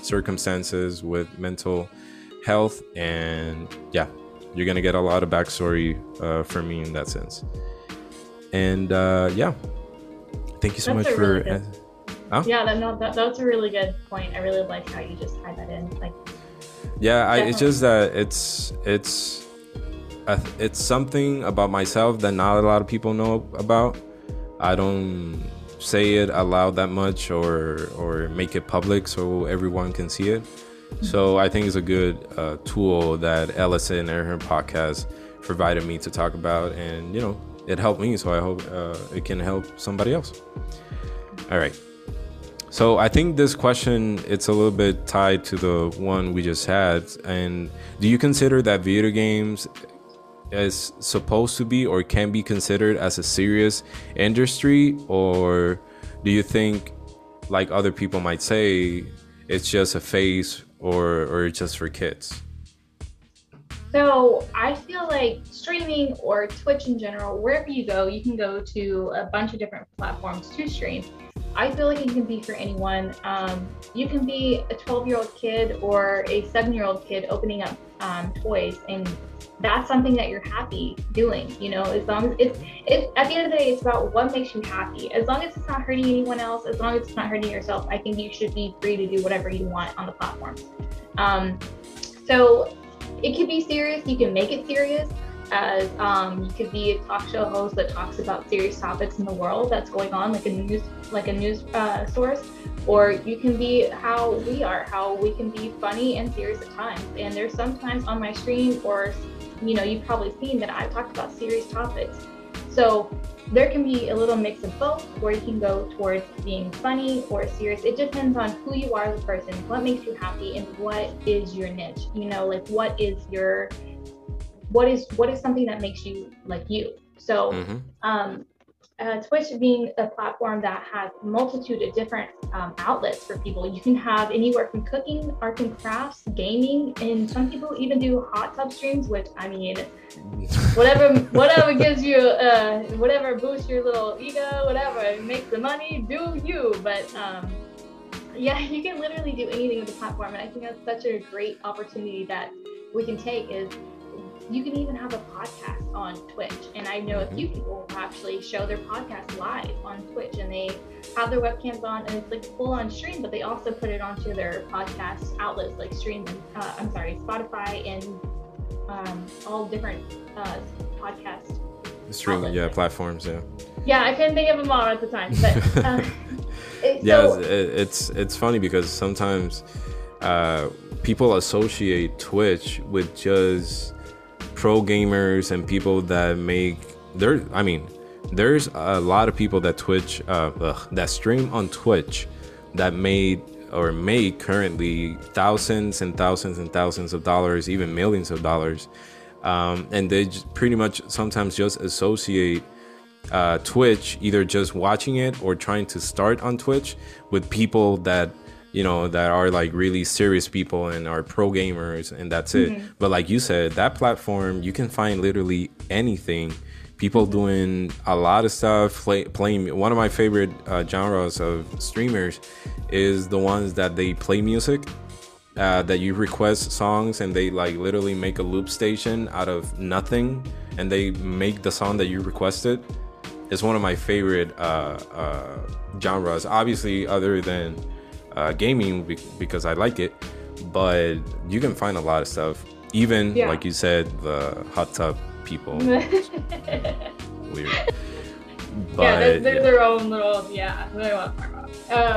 circumstances with mental health, and yeah, you're gonna get a lot of backstory uh, from me in that sense. And uh, yeah, thank you so that's much for. Really uh, huh? Yeah, that, no, that, that's a really good point. I really like how you just tied that in. Like, yeah, I, it's just that it's it's it's something about myself that not a lot of people know about. I don't say it aloud that much or or make it public so everyone can see it. So I think it's a good uh, tool that Ellison and her podcast provided me to talk about, and you know, it helped me. So I hope uh, it can help somebody else. All right. So I think this question it's a little bit tied to the one we just had. And do you consider that video games is supposed to be or can be considered as a serious industry, or do you think, like other people might say, it's just a phase or or just for kids? So I feel like streaming or Twitch in general, wherever you go, you can go to a bunch of different platforms to stream. I feel like it can be for anyone. Um, you can be a 12 year old kid or a seven year old kid opening up um, toys, and that's something that you're happy doing. You know, as long as it's, it, at the end of the day, it's about what makes you happy. As long as it's not hurting anyone else, as long as it's not hurting yourself, I think you should be free to do whatever you want on the platforms. Um, so it can be serious. You can make it serious as um, you could be a talk show host that talks about serious topics in the world that's going on, like a news like a news uh, source, or you can be how we are, how we can be funny and serious at times. And there's sometimes on my stream, or you know, you've probably seen that I've talked about serious topics. So there can be a little mix of both where you can go towards being funny or serious. It depends on who you are as a person, what makes you happy, and what is your niche. You know, like what is your what is what is something that makes you like you. So mm-hmm. um, uh, Twitch being a platform that has multitude of different um, outlets for people. You can have anywhere from cooking, arts and crafts, gaming, and some people even do hot tub streams. Which I mean, whatever whatever gives you, uh, whatever boosts your little ego, whatever makes the money, do you. But um, yeah, you can literally do anything with the platform, and I think that's such a great opportunity that we can take is you can even have a podcast on Twitch. And I know a few mm-hmm. people who actually show their podcast live on Twitch and they have their webcams on and it's like full on stream, but they also put it onto their podcast outlets like Stream uh, I'm sorry, Spotify and um, all different uh, podcast streaming, yeah, platforms, yeah. Yeah, I couldn't think of them all at the time, but uh, it, yeah, so, it's, it's it's funny because sometimes uh, people associate Twitch with just pro gamers and people that make there i mean there's a lot of people that twitch uh, ugh, that stream on twitch that made or make currently thousands and thousands and thousands of dollars even millions of dollars. Um, and they pretty much sometimes just associate uh, twitch either just watching it or trying to start on twitch with people that you know that are like really serious people and are pro gamers and that's it mm-hmm. but like you said that platform you can find literally anything people mm-hmm. doing a lot of stuff play, playing one of my favorite uh, genres of streamers is the ones that they play music uh, that you request songs and they like literally make a loop station out of nothing and they make the song that you requested it's one of my favorite uh, uh genres obviously other than uh, gaming because I like it, but you can find a lot of stuff. Even yeah. like you said, the hot tub people. Weird. But, yeah, they're, they're yeah. their own little yeah. They want to talk about.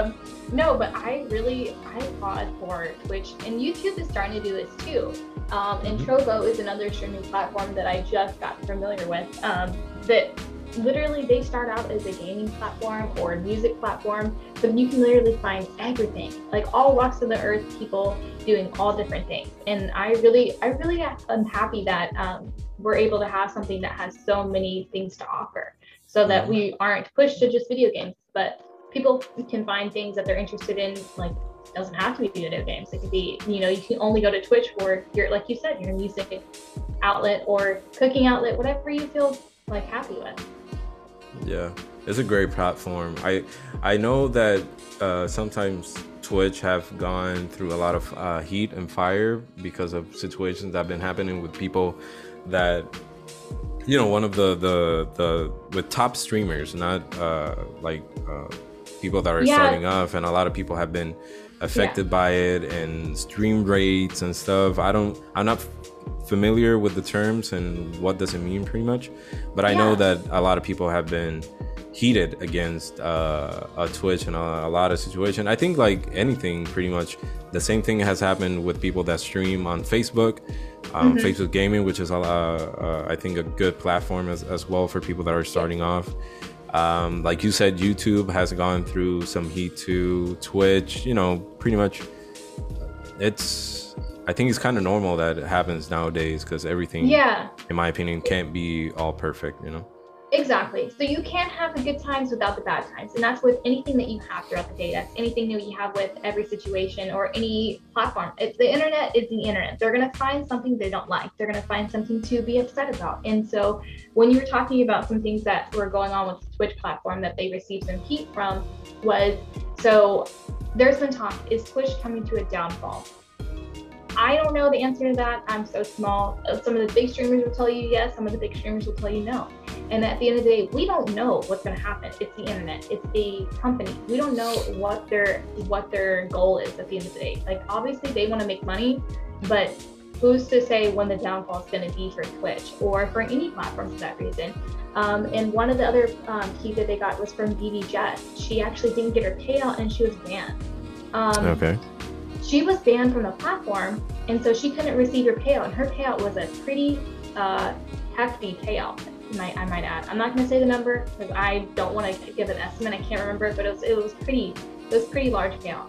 Um, no, but I really I applaud for Twitch and YouTube is starting to do this too. Um, and mm-hmm. Trovo is another streaming platform that I just got familiar with. Um, that literally they start out as a gaming platform or a music platform, but you can literally find everything, like all walks of the earth, people doing all different things. And I really, I really am happy that um, we're able to have something that has so many things to offer, so that we aren't pushed to just video games, but people can find things that they're interested in, like doesn't have to be video games. It could be, you know, you can only go to Twitch for your, like you said, your music outlet or cooking outlet, whatever you feel like happy with. Yeah, it's a great platform. I I know that uh, sometimes Twitch have gone through a lot of uh, heat and fire because of situations that have been happening with people that you know one of the the the with top streamers, not uh, like uh, people that are yeah. starting off, and a lot of people have been affected yeah. by it and stream rates and stuff. I don't. I'm not familiar with the terms and what does it mean pretty much but i yeah. know that a lot of people have been heated against uh, a twitch and a, a lot of situation i think like anything pretty much the same thing has happened with people that stream on facebook um, mm-hmm. facebook gaming which is uh, uh, i think a good platform as, as well for people that are starting off Um, like you said, YouTube has gone through some heat too. Twitch, you know, pretty much. It's. I think it's kind of normal that it happens nowadays because everything, Yeah, in my opinion, can't be all perfect. You know. exactly. So you can't have the good times without the bad times. And that's with anything that you have throughout the day. That's anything that you have with every situation or any platform. It's the internet is the internet. They're gonna find something they don't like. They're gonna find something to be upset about. And so when you were talking about some things that were going on with the Twitch platform that they received some heat from was so there's been talk, is Twitch coming to a downfall? I don't know the answer to that. I'm so small. Some of the big streamers will tell you yes, some of the big streamers will tell you no. And at the end of the day, we don't know what's going to happen. It's the internet. It's a company. We don't know what their what their goal is at the end of the day. Like obviously they want to make money, but who's to say when the downfall is going to be for Twitch or for any platform for that reason? Um, and one of the other um, key that they got was from BB Jess. She actually didn't get her payout and she was banned. Um, Okay. She was banned from the platform and so she couldn't receive her payout and her payout was a pretty uh, hefty payout might, i might add. I'm not going to say the number because i don't want to give an estimate i can't remember it but it was, it was pretty it was pretty large payout.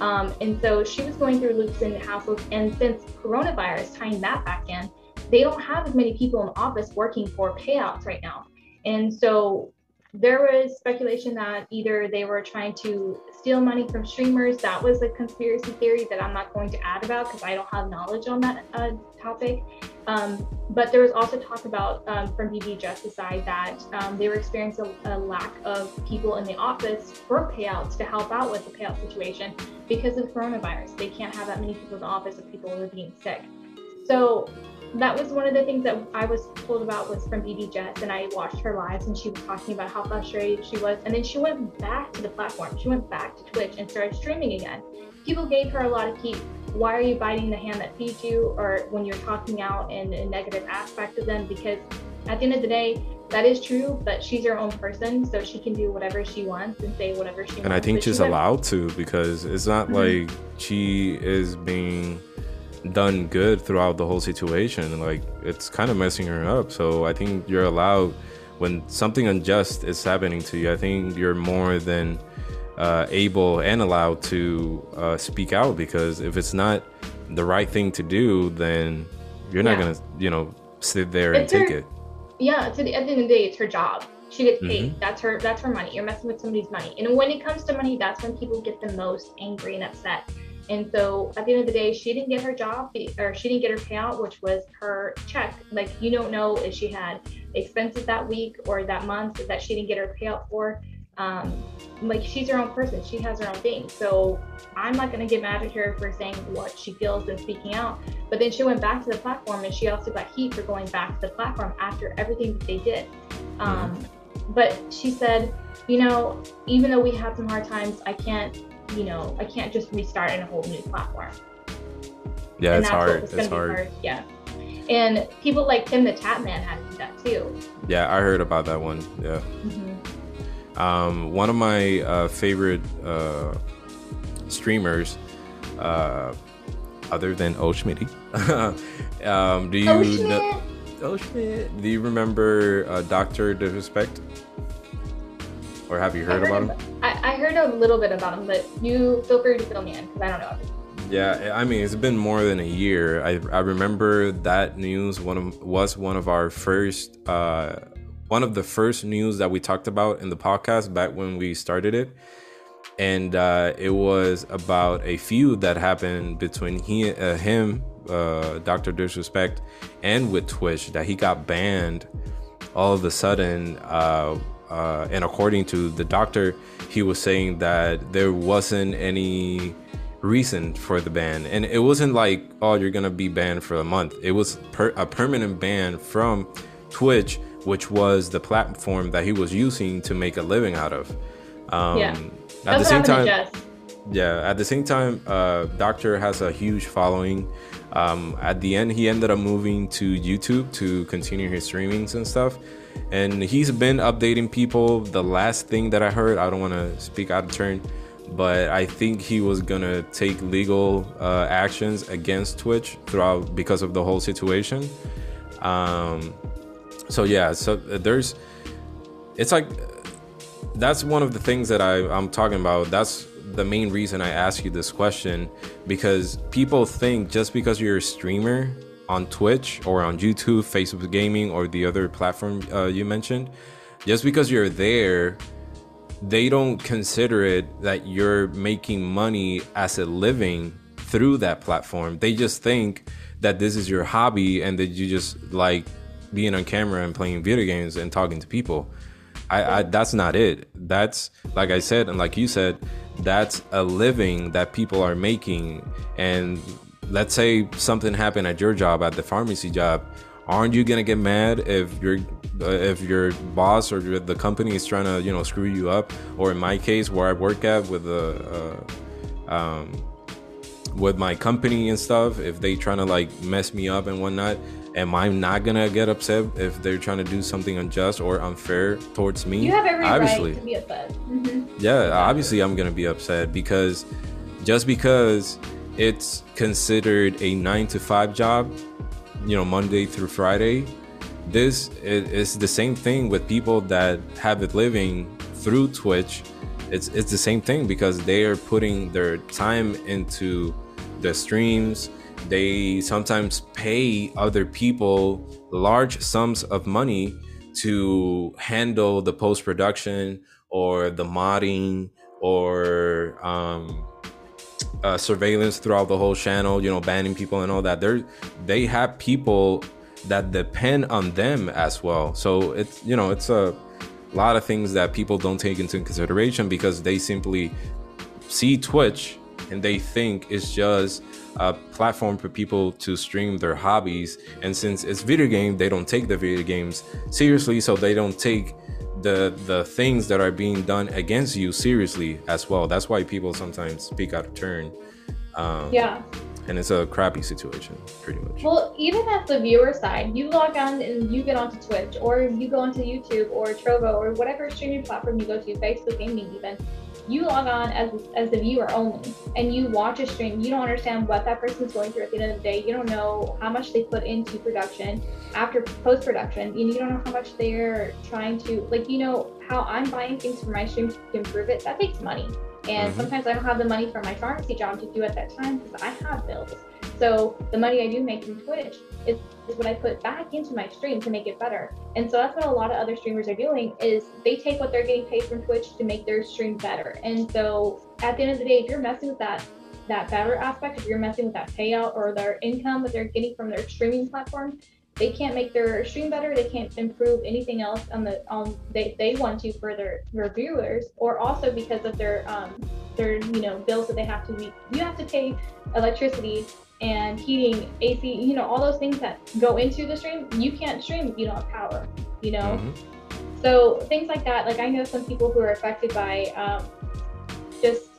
Um, and so she was going through loops and hassles and since coronavirus tying that back in they don't have as many people in office working for payouts right now. And so there was speculation that either they were trying to steal money from streamers. That was a conspiracy theory that I'm not going to add about because I don't have knowledge on that uh, topic. Um, but there was also talk about um, from BB Jess's side that um, they were experiencing a, a lack of people in the office for payouts to help out with the payout situation because of coronavirus. They can't have that many people in the office if people are being sick. So that was one of the things that I was told about was from BB Jess, and I watched her lives, and she was talking about how frustrated she was, and then she went back to the platform. She went back to Twitch and started streaming again. People gave her a lot of heat. Why are you biting the hand that feeds you, or when you're talking out in a negative aspect of them? Because at the end of the day, that is true, but she's her own person, so she can do whatever she wants and say whatever she wants. And I think she's allowed to because it's not Mhm. like she is being done good throughout the whole situation. Like it's kind of messing her up. So I think you're allowed when something unjust is happening to you. I think you're more than uh, able and allowed to uh, speak out because if it's not the right thing to do, then you're not gonna, you know, sit there and It's take it. yeah to the at the end of the day it's her job she gets paid Mm-hmm. that's her that's her money you're messing with somebody's money and when it comes to money that's when people get the most angry and upset and so at the end of the day she didn't get her job or she didn't get her payout which was her check. Like you don't know if she had expenses that week or that month that she didn't get her payout for. Um, like she's her own person. She has her own thing. So i'm not going to get mad at her for saying what she feels and speaking out. But then she went back to the platform and she also got heat for going back to the platform after everything that they did. Um, But she said, you know, even though we had some hard times, I can't, you know, I can't just restart in a whole new platform. Yeah, and it's hard. It's gonna hard. Yeah. And people like TimTheTatman had to do that too. Yeah, I heard about that one. Yeah. Mhm. Um, one of my uh, favorite uh, streamers, uh, other than Oshmitty, um, do you Oh, know? Oshmit, do you remember uh, Doctor Disrespect? Or have you heard I about him? I, I heard a little bit about him, but you feel free to fill me in because I don't know. everything. Yeah, I mean it's been more than a year. I I remember that news one of was one of our first uh one of the first news that we talked about in the podcast back when we started it. And uh it was about a feud that happened between he uh, him uh Dr. Disrespect and with Twitch that he got banned all of a sudden uh and according to the doctor, he was saying that there wasn't any reason for the ban, and it wasn't like, oh, you're gonna be banned for a month. It was per- a permanent ban from Twitch, which was the platform that he was using to make a living out of. Um, Yeah. At the same time, yeah, at the same time, uh, Doctor has a huge following. Um, at the end, he ended up moving to YouTube to continue his streamings and stuff. And he's been updating people. The last thing that I heard, I don't want to speak out of turn, but I think he was gonna take legal uh, actions against Twitch throughout because of the whole situation. Um, so yeah, so there's, it's like that's one of the things that I, I'm talking about. That's the main reason I ask you this question because people think just because you're a streamer on Twitch or on YouTube, Facebook Gaming, or the other platform uh, you mentioned, just because you're there, they don't consider it that you're making money as a living through that platform. They just think that this is your hobby and that you just like being on camera and playing video games and talking to people. I, I that's not it. That's like I said and like you said, that's a living that people are making and let's say something happened at your job at the pharmacy job aren't you gonna get mad if your uh, if your boss or the company is trying to you know screw you up? Or in my case where i work at with the uh, um, with my company and stuff if they trying to like mess me up and whatnot am i not gonna get upset if they're trying to do something unjust or unfair towards me? You have every obviously. right to be upset. Mm-hmm. yeah obviously i'm gonna be upset because just because it's considered a nine to five job, you know, Monday through Friday. This is the same thing with people that have it living through Twitch. It's it's the same thing because they are putting their time into the streams. They sometimes pay other people large sums of money to handle the post production or the modding or um, uh, surveillance throughout the whole channel, you know, banning people and all that. They're they have people that depend on them as well. So it's you know it's a lot of things that people don't take into consideration because they simply see Twitch and they think it's just a platform for people to stream their hobbies. And since it's video game, they don't take the video games seriously, so they don't take the the things that are being done against you seriously as well. That's why people sometimes speak out of turn. Um, yeah. And it's a crappy situation, pretty much. Well, even at the viewer side, you log on and you get onto Twitch, or you go onto YouTube or Trovo or whatever streaming platform you go to, Facebook Gaming even you log on as as the viewer only and you watch a stream. You don't understand what that person's going through at the end of the day. You don't know how much they put into production after post production and you don't know how much they're trying to like you know how i'm buying things for my stream to improve it? That takes money. And mm-hmm. sometimes i don't have the money for my pharmacy job to do at that time because i have bills. So the money i do make from twitch is, is what I put back into my stream to make it better. And so that's what a lot of other streamers are doing is they take what they're getting paid from Twitch to make their stream better. And so at the end of the day, if you're messing with that that better aspect, if you're messing with that payout or their income that they're getting from their streaming platform, they can't make their stream better. They can't improve anything else on the on they, they want to for their, their viewers, or also because of their um their you know bills that they have to meet. You have to pay electricity and heating, AC, you know, all those things that go into the stream, you can't stream if you don't have power, you know? Mm-hmm. So things like that, like I know some people who are affected by um, just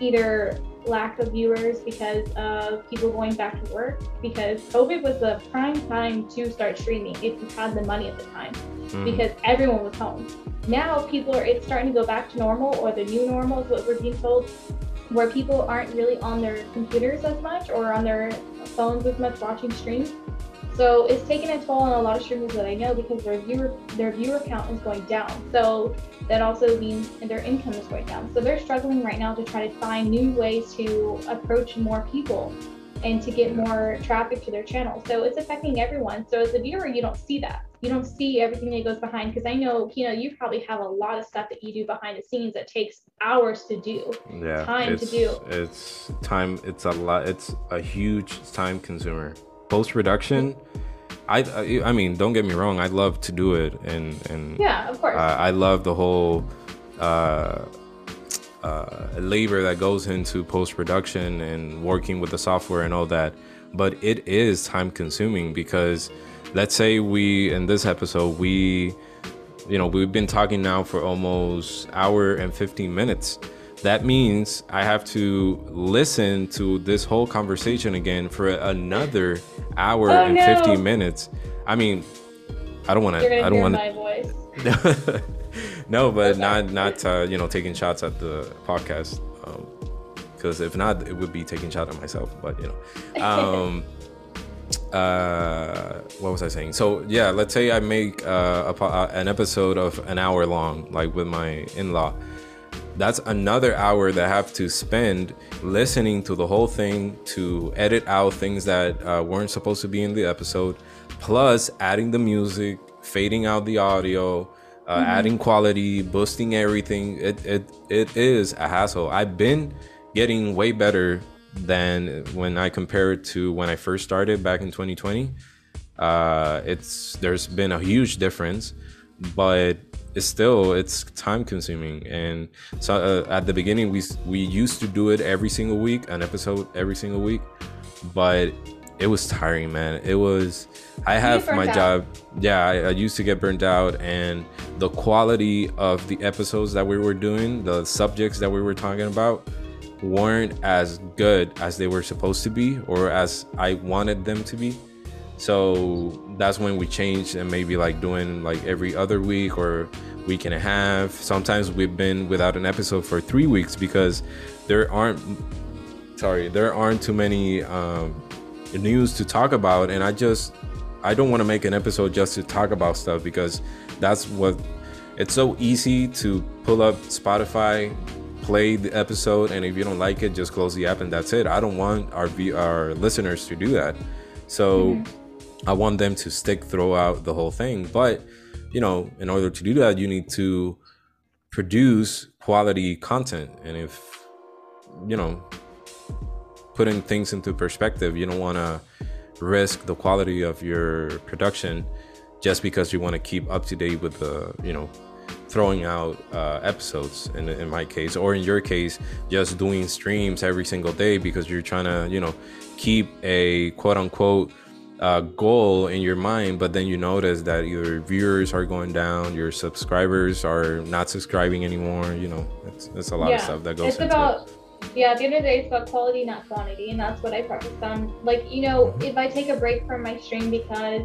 either lack of viewers because of people going back to work because COVID was the prime time to start streaming if you had the money at the time mm-hmm. because everyone was home. Now people are it's starting to go back to normal or the new normal is what we're being told where people aren't really on their computers as much or on their phones as much watching streams. So it's taken a toll on a lot of streamers that I know because their viewer their viewer count is going down. So that also means their income is going down. So they're struggling right now to try to find new ways to approach more people and to get more traffic to their channel. So it's affecting everyone. So as a viewer, you don't see that you don't see everything that goes behind because I know you know you probably have a lot of stuff that you do behind the scenes that takes hours to do. Yeah, time to do. It's time. It's a lot. It's a huge time consumer. Post production. I, I, I mean, don't get me wrong. I love to do it, and and yeah, of course. Uh, I love the whole uh, uh, labor that goes into post production and working with the software and all that. But it is time consuming because let's say we in this episode we you know we've been talking now for almost hour and 15 minutes that means i have to listen to this whole conversation again for another hour oh, and no. 15 minutes i mean i don't want to i don't want to no but not not uh, you know taking shots at the podcast because um, if not it would be taking shot at myself but you know. Um uh what was i saying? So yeah let's say i make uh, a, uh, an episode of an hour long like with my in-law. That's another hour that I have to spend listening to the whole thing to edit out things that uh, weren't supposed to be in the episode, plus adding the music, fading out the audio, uh, mm-hmm. adding quality, boosting everything. It, it it is a hassle. I've been getting way better than when I compare it to when I first started back in 2020. Uh, it's there's been a huge difference, but it's still it's time consuming and so uh, at the beginning we we used to do it every single week an episode every single week but it was tiring man it was i have my out. job yeah I, I, used to get burnt out and the quality of the episodes that we were doing the subjects that we were talking about weren't as good as they were supposed to be or as i wanted them to be so that's when we changed and maybe like doing like every other week or week and a half. Sometimes we've been without an episode for three weeks because there aren't sorry there aren't too many um, news to talk about, and I just I don't want to make an episode just to talk about stuff because that's what it's so easy to pull up Spotify, play the episode, and if you don't like it, just close the app and that's it. I don't want our our listeners to do that. So mm-hmm. I want them to stick throughout the whole thing. But, you know, in order to do that, you need to produce quality content. And if, you know, putting things into perspective, you don't want to risk the quality of your production just because you want to keep up to date with the, you know, throwing out uh, episodes in, in my case or in your case just doing streams every single day because you're trying to you know keep a quote unquote uh, goal in your mind, but then you notice that your viewers are going down, your subscribers are not subscribing anymore. You know, it's, it's a lot yeah. of stuff that goes it's into about, it. Yeah, at the end of the day, it's about quality, not quantity, and that's what I focus on. Like, you know, mm-hmm. if I take a break from my stream because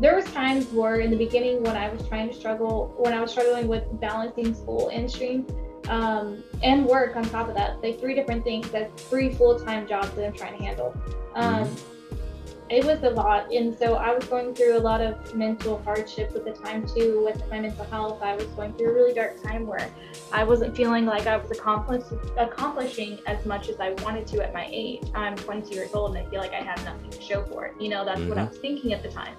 there was times where in the beginning when I was trying to struggle, when I was struggling with balancing school and stream, um, and work on top of that, like three different things. That's three full time jobs that I'm trying to handle. Um, mm-hmm it was a lot and so i was going through a lot of mental hardship at the time too with my mental health i was going through a really dark time where i wasn't feeling like i was accomplishing as much as i wanted to at my age i'm 22 years old and i feel like i have nothing to show for it you know that's mm-hmm. what i mm-hmm. was thinking at the time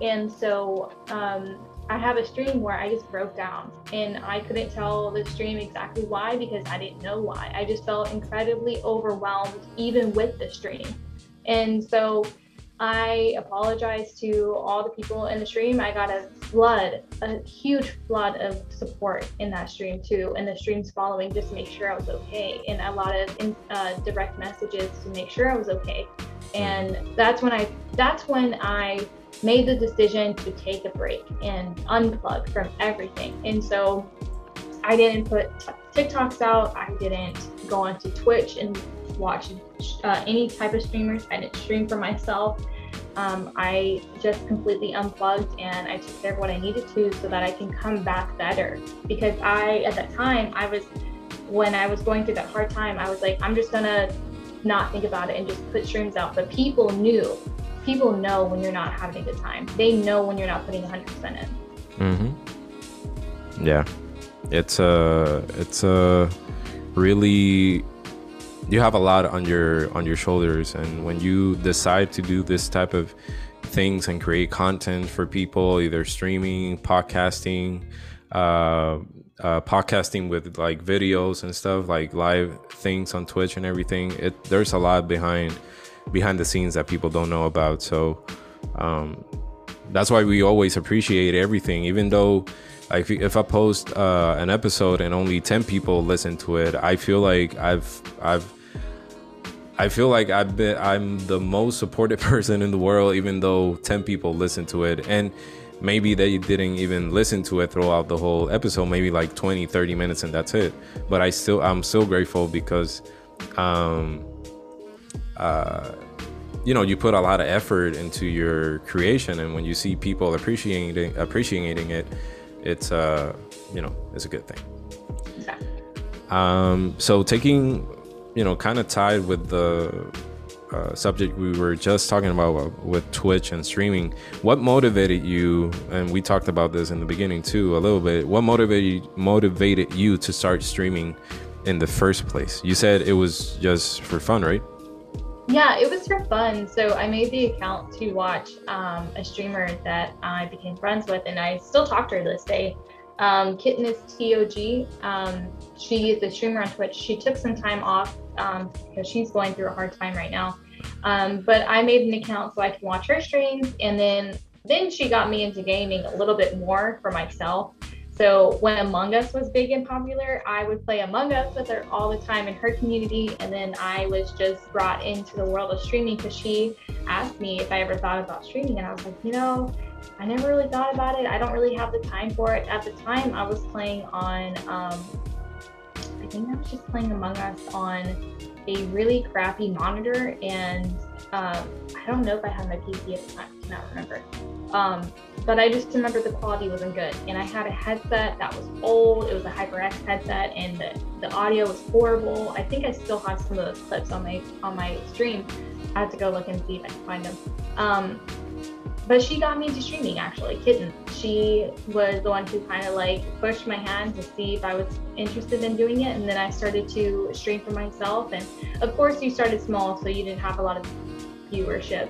and so um, I have a stream where I just broke down and I couldn't tell the stream exactly why because I didn't know why. I just felt incredibly overwhelmed even with the stream. And so I apologize to all the people in the stream. I got a flood, a huge flood of support in that stream too, and the streams following just to make sure I was okay, and a lot of in, uh, direct messages to make sure I was okay. And that's when I that's when I made the decision to take a break and unplug from everything. And so I didn't put TikToks out. I didn't go onto Twitch and watch uh, any type of streamers. I didn't stream for myself um, I just completely unplugged and I took care of what I needed to so that I can come back better. Because I, at that time, I was, when I was going through that hard time, I was like, I'm just gonna not think about it and just put streams out. But people knew, people know when you're not having a good time. They know when you're not putting 100% in. Mm-hmm. Yeah, it's a, it's a really you have a lot on your on your shoulders. And when you decide to do this type of things and create content for people either streaming podcasting uh, uh, podcasting with like videos and stuff like live things on twitch and everything it there's a lot behind behind the scenes that people don't know about. So um, that's why we always appreciate everything. Even though like if I post uh, an episode and only 10 people listen to it, I feel like I've I've I feel like I've been I'm the most supported person in the world, even though 10 people listen to it. And maybe they didn't even listen to it throughout the whole episode, maybe like 20, 30 minutes and that's it. But I still I'm still grateful because um uh you know you put a lot of effort into your creation and when you see people appreciating appreciating it it's uh you know it's a good thing um so taking you know kind of tied with the uh, subject we were just talking about uh, with Twitch and streaming. What motivated you? And we talked about this in the beginning too, a little bit. What motivated motivated you to start streaming in the first place? You said it was just for fun, right? Yeah, it was for fun. So I made the account to watch um, a streamer that I became friends with, and I still talk to her this day. Um, Kitten is TOG. Um, she is a streamer on Twitch. She took some time off um, because she's going through a hard time right now. Um, but I made an account so I can watch her streams, and then then she got me into gaming a little bit more for myself. So when Among Us was big and popular, I would play Among Us with her all the time in her community. And then I was just brought into the world of streaming because she asked me if I ever thought about streaming. And I was like, you know, I never really thought about it. I don't really have the time for it. At the time, I was playing on, um, I think I was just playing Among Us on a really crappy monitor. And um, I don't know if I had my PC at the time, I cannot remember. Um, but I just remember the quality wasn't good. And I had a headset that was old. It was a HyperX headset, and the, the audio was horrible. I think I still have some of those clips on my on my stream. I have to go look and see if I can find them. Um, but she got me into streaming actually, Kitten. She was the one who kind of like pushed my hand to see if I was interested in doing it, and then I started to stream for myself. And of course, you started small, so you didn't have a lot of viewership.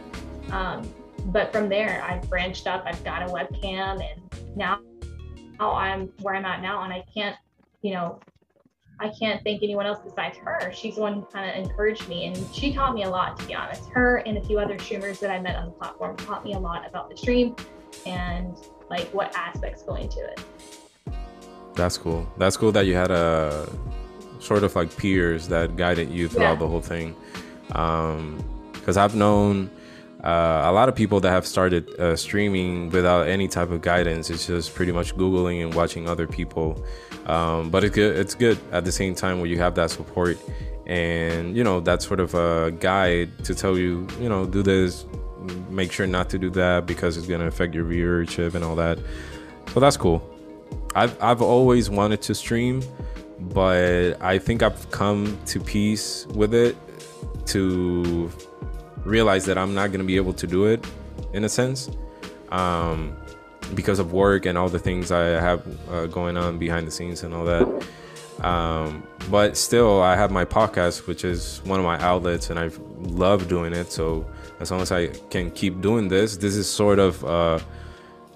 Um, but from there, I've branched up. I've got a webcam, and now, now I'm where I'm at now, and I can't, you know, I can't thank anyone else besides her. She's the one who kind of encouraged me, and she taught me a lot, to be honest. Her and a few other streamers that I met on the platform taught me a lot about the stream and like what aspects go into it. That's cool. That's cool that you had a sort of like peers that guided you throughout yeah. the whole thing. Um, Because I've known uh, a lot of people that have started uh, streaming without any type of guidance. It's just pretty much googling and watching other people. Um, but it's good. It's good at the same time where you have that support and you know that sort of a guide to tell you, you know, do this, make sure not to do that because it's gonna affect your viewership and all that. So that's cool. I've I've always wanted to stream, but I think I've come to peace with it to realize that I'm not going to be able to do it in a sense um, because of work and all the things I have uh, going on behind the scenes and all that. Um, but still, I have my podcast, which is one of my outlets, and I love doing it. So as long as I can keep doing this, this is sort of uh,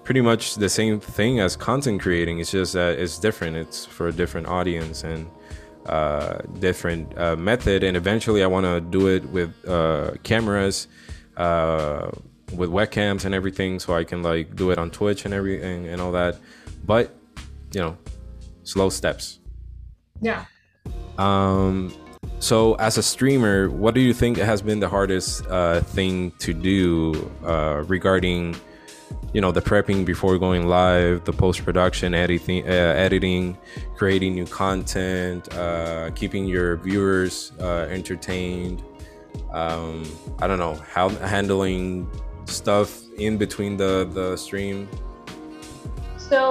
pretty much the same thing as content creating. It's just that it's different. It's for a different audience, and uh, different uh, method, and eventually I want to do it with uh, cameras, uh, with webcams and everything, so I can like do it on Twitch and everything and all that. But you know, slow steps. Yeah. Um. So, as a streamer, what do you think has been the hardest uh, thing to do uh, regarding you know the prepping before going live the post-production editing uh, editing creating new content uh, keeping your viewers uh, entertained. Um, i don't know how handling stuff in between the the stream. So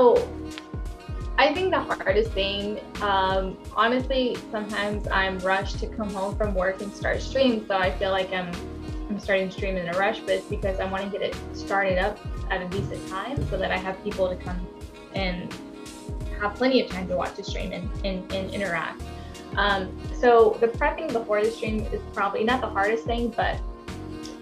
i think the hardest thing um, honestly sometimes i'm rushed to come home from work and start stream so i feel like i'm i'm starting stream in a rush but it's because i want to get it started up at a decent time so that I have people to come and have plenty of time to watch the stream and, and, and interact. Um, so the prepping before the stream is probably not the hardest thing, but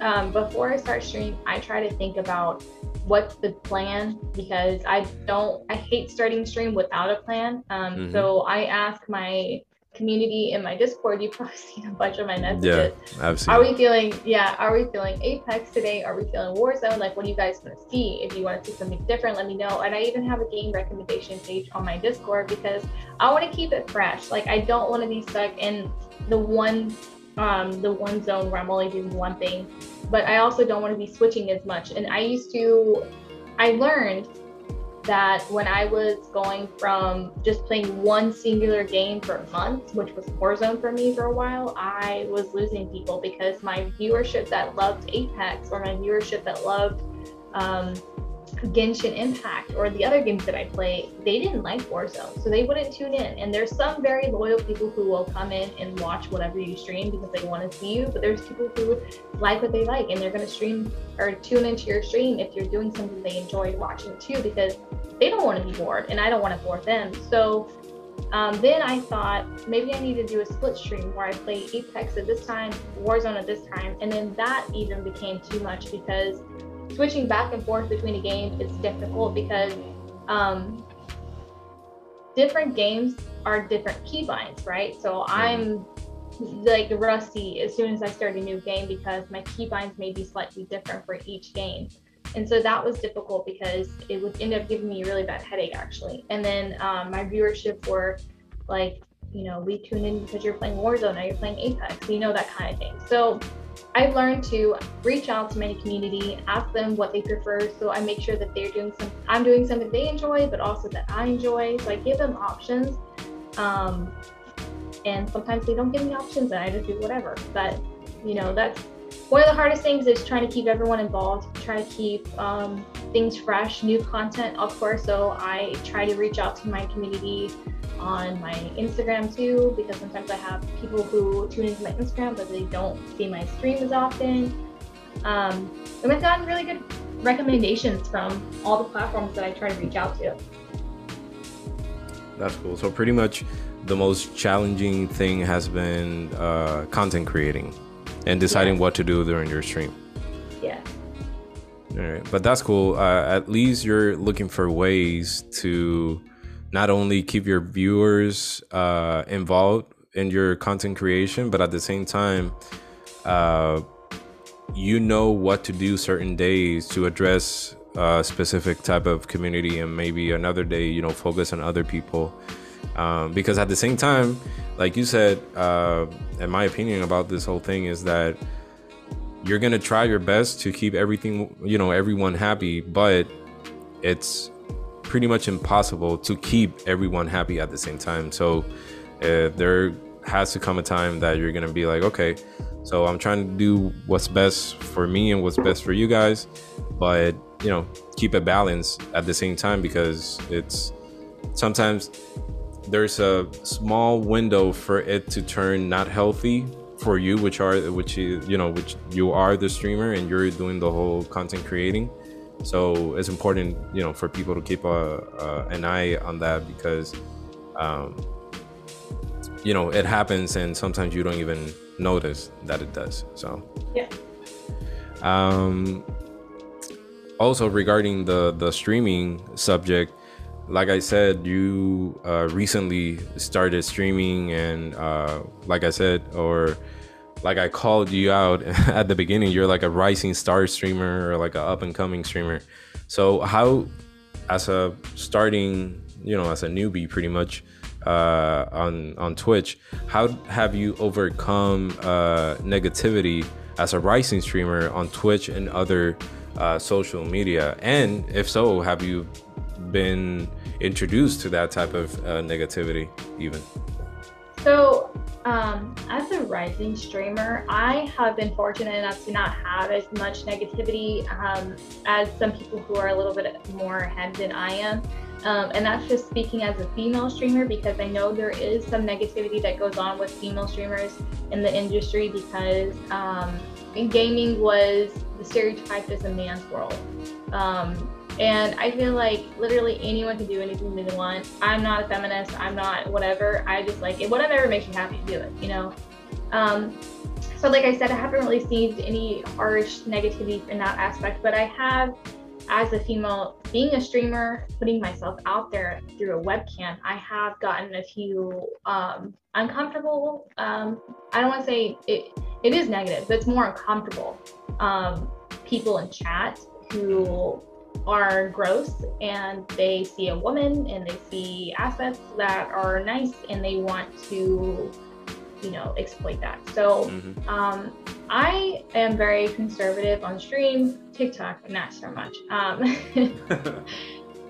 um, before I start stream, I try to think about what's the plan because I don't, I hate starting stream without a plan. Um, mm-hmm. So I ask my community in my Discord, you've probably seen a bunch of my messages. Yeah, I've. Are we feeling? Yeah, are we feeling Apex today? Are we feeling Warzone? Like, what do you guys want to see? If you want to see something different, let me know. And I even have a game recommendation page on my Discord because I want to keep it fresh. Like, I don't want to be stuck in the one, um, the one zone where I'm only doing one thing. But I also don't want to be switching as much. And I used to, I learned that when I was going from just playing one singular game for months, which was Warzone for me for a while, I was losing people because my viewership that loved Apex or my viewership that loved um, Genshin Impact or the other games that I play, they didn't like Warzone, so they wouldn't tune in. And there's some very loyal people who will come in and watch whatever you stream because they want to see you. But there's people who like what they like, and they're going to stream or tune into your stream if you're doing something they enjoy watching too, because they don't want to be bored, and I don't want to bore them. So um, then I thought maybe I need to do a split stream where I play Apex at this time, Warzone at this time, and then that even became too much because switching back and forth between a game is difficult because um, different games are different keybinds, right? So I'm like rusty as soon as I start a new game because my keybinds may be slightly different for each game. And so that was difficult because it would end up giving me a really bad headache actually. And then um, my viewership were like, you know, we tune in because you're playing Warzone, now you're playing Apex, you know, that kind of thing. So I've learned to reach out to my community, ask them what they prefer. So I make sure that they're doing some, I'm doing something they enjoy, but also that I enjoy. So I give them options. Um, and sometimes they don't give me options and I just do whatever. But, you know, that's one of the hardest things is trying to keep everyone involved, try to keep um, things fresh, new content, of course. So I try to reach out to my community on my Instagram too, because sometimes I have people who tune into my Instagram, but they don't see my stream as often. Um, and I've gotten really good recommendations from all the platforms that I try to reach out to. That's cool. So pretty much the most challenging thing has been uh, content creating and deciding yeah. what to do during your stream. Yeah. All right, but that's cool. Uh, at least you're looking for ways to not only keep your viewers uh, involved in your content creation, but at the same time, uh, you know what to do certain days to address a specific type of community, and maybe another day, you know, focus on other people. Um, because at the same time, like you said, uh, in my opinion about this whole thing is that you're gonna try your best to keep everything, you know, everyone happy, but it's pretty much impossible to keep everyone happy at the same time. So uh, there has to come a time that you're gonna be like, okay, so I'm trying to do what's best for me and what's best for you guys, but you know, keep a balance at the same time because it's sometimes there's a small window for it to turn not healthy for you which are which you know which you are the streamer and you're doing the whole content creating. So it's important you know for people to keep a, a an eye on that because um you know it happens and sometimes you don't even notice that it does so. Yeah. Um also regarding the the streaming subject like I said, you uh, recently started streaming, and uh, like I said, or like I called you out at the beginning, you're like a rising star streamer or like an up and coming streamer. So, how, as a starting, you know, as a newbie, pretty much uh, on on Twitch, how have you overcome uh, negativity as a rising streamer on Twitch and other uh, social media? And if so, have you been introduced to that type of uh, negativity even so um, as a rising streamer i have been fortunate enough to not have as much negativity um, as some people who are a little bit more ahead than i am um, and that's just speaking as a female streamer because I know there is some negativity that goes on with female streamers in the industry because um, gaming was the stereotype as a man's world. Um, and I feel like literally anyone can do anything they want. I'm not a feminist. I'm not whatever. I just like it. Whatever makes you happy, do it. You know. Um, so like I said, I haven't really seen any harsh negativity in that aspect, but I have, as a female, being a streamer, putting myself out there through a webcam, I have gotten a few um, uncomfortable. Um, I don't want to say it. It is negative, but it's more uncomfortable. Um, people in chat who are gross and they see a woman and they see assets that are nice and they want to you know exploit that. So mm-hmm. um, i am very conservative on stream tiktok not so much. Um,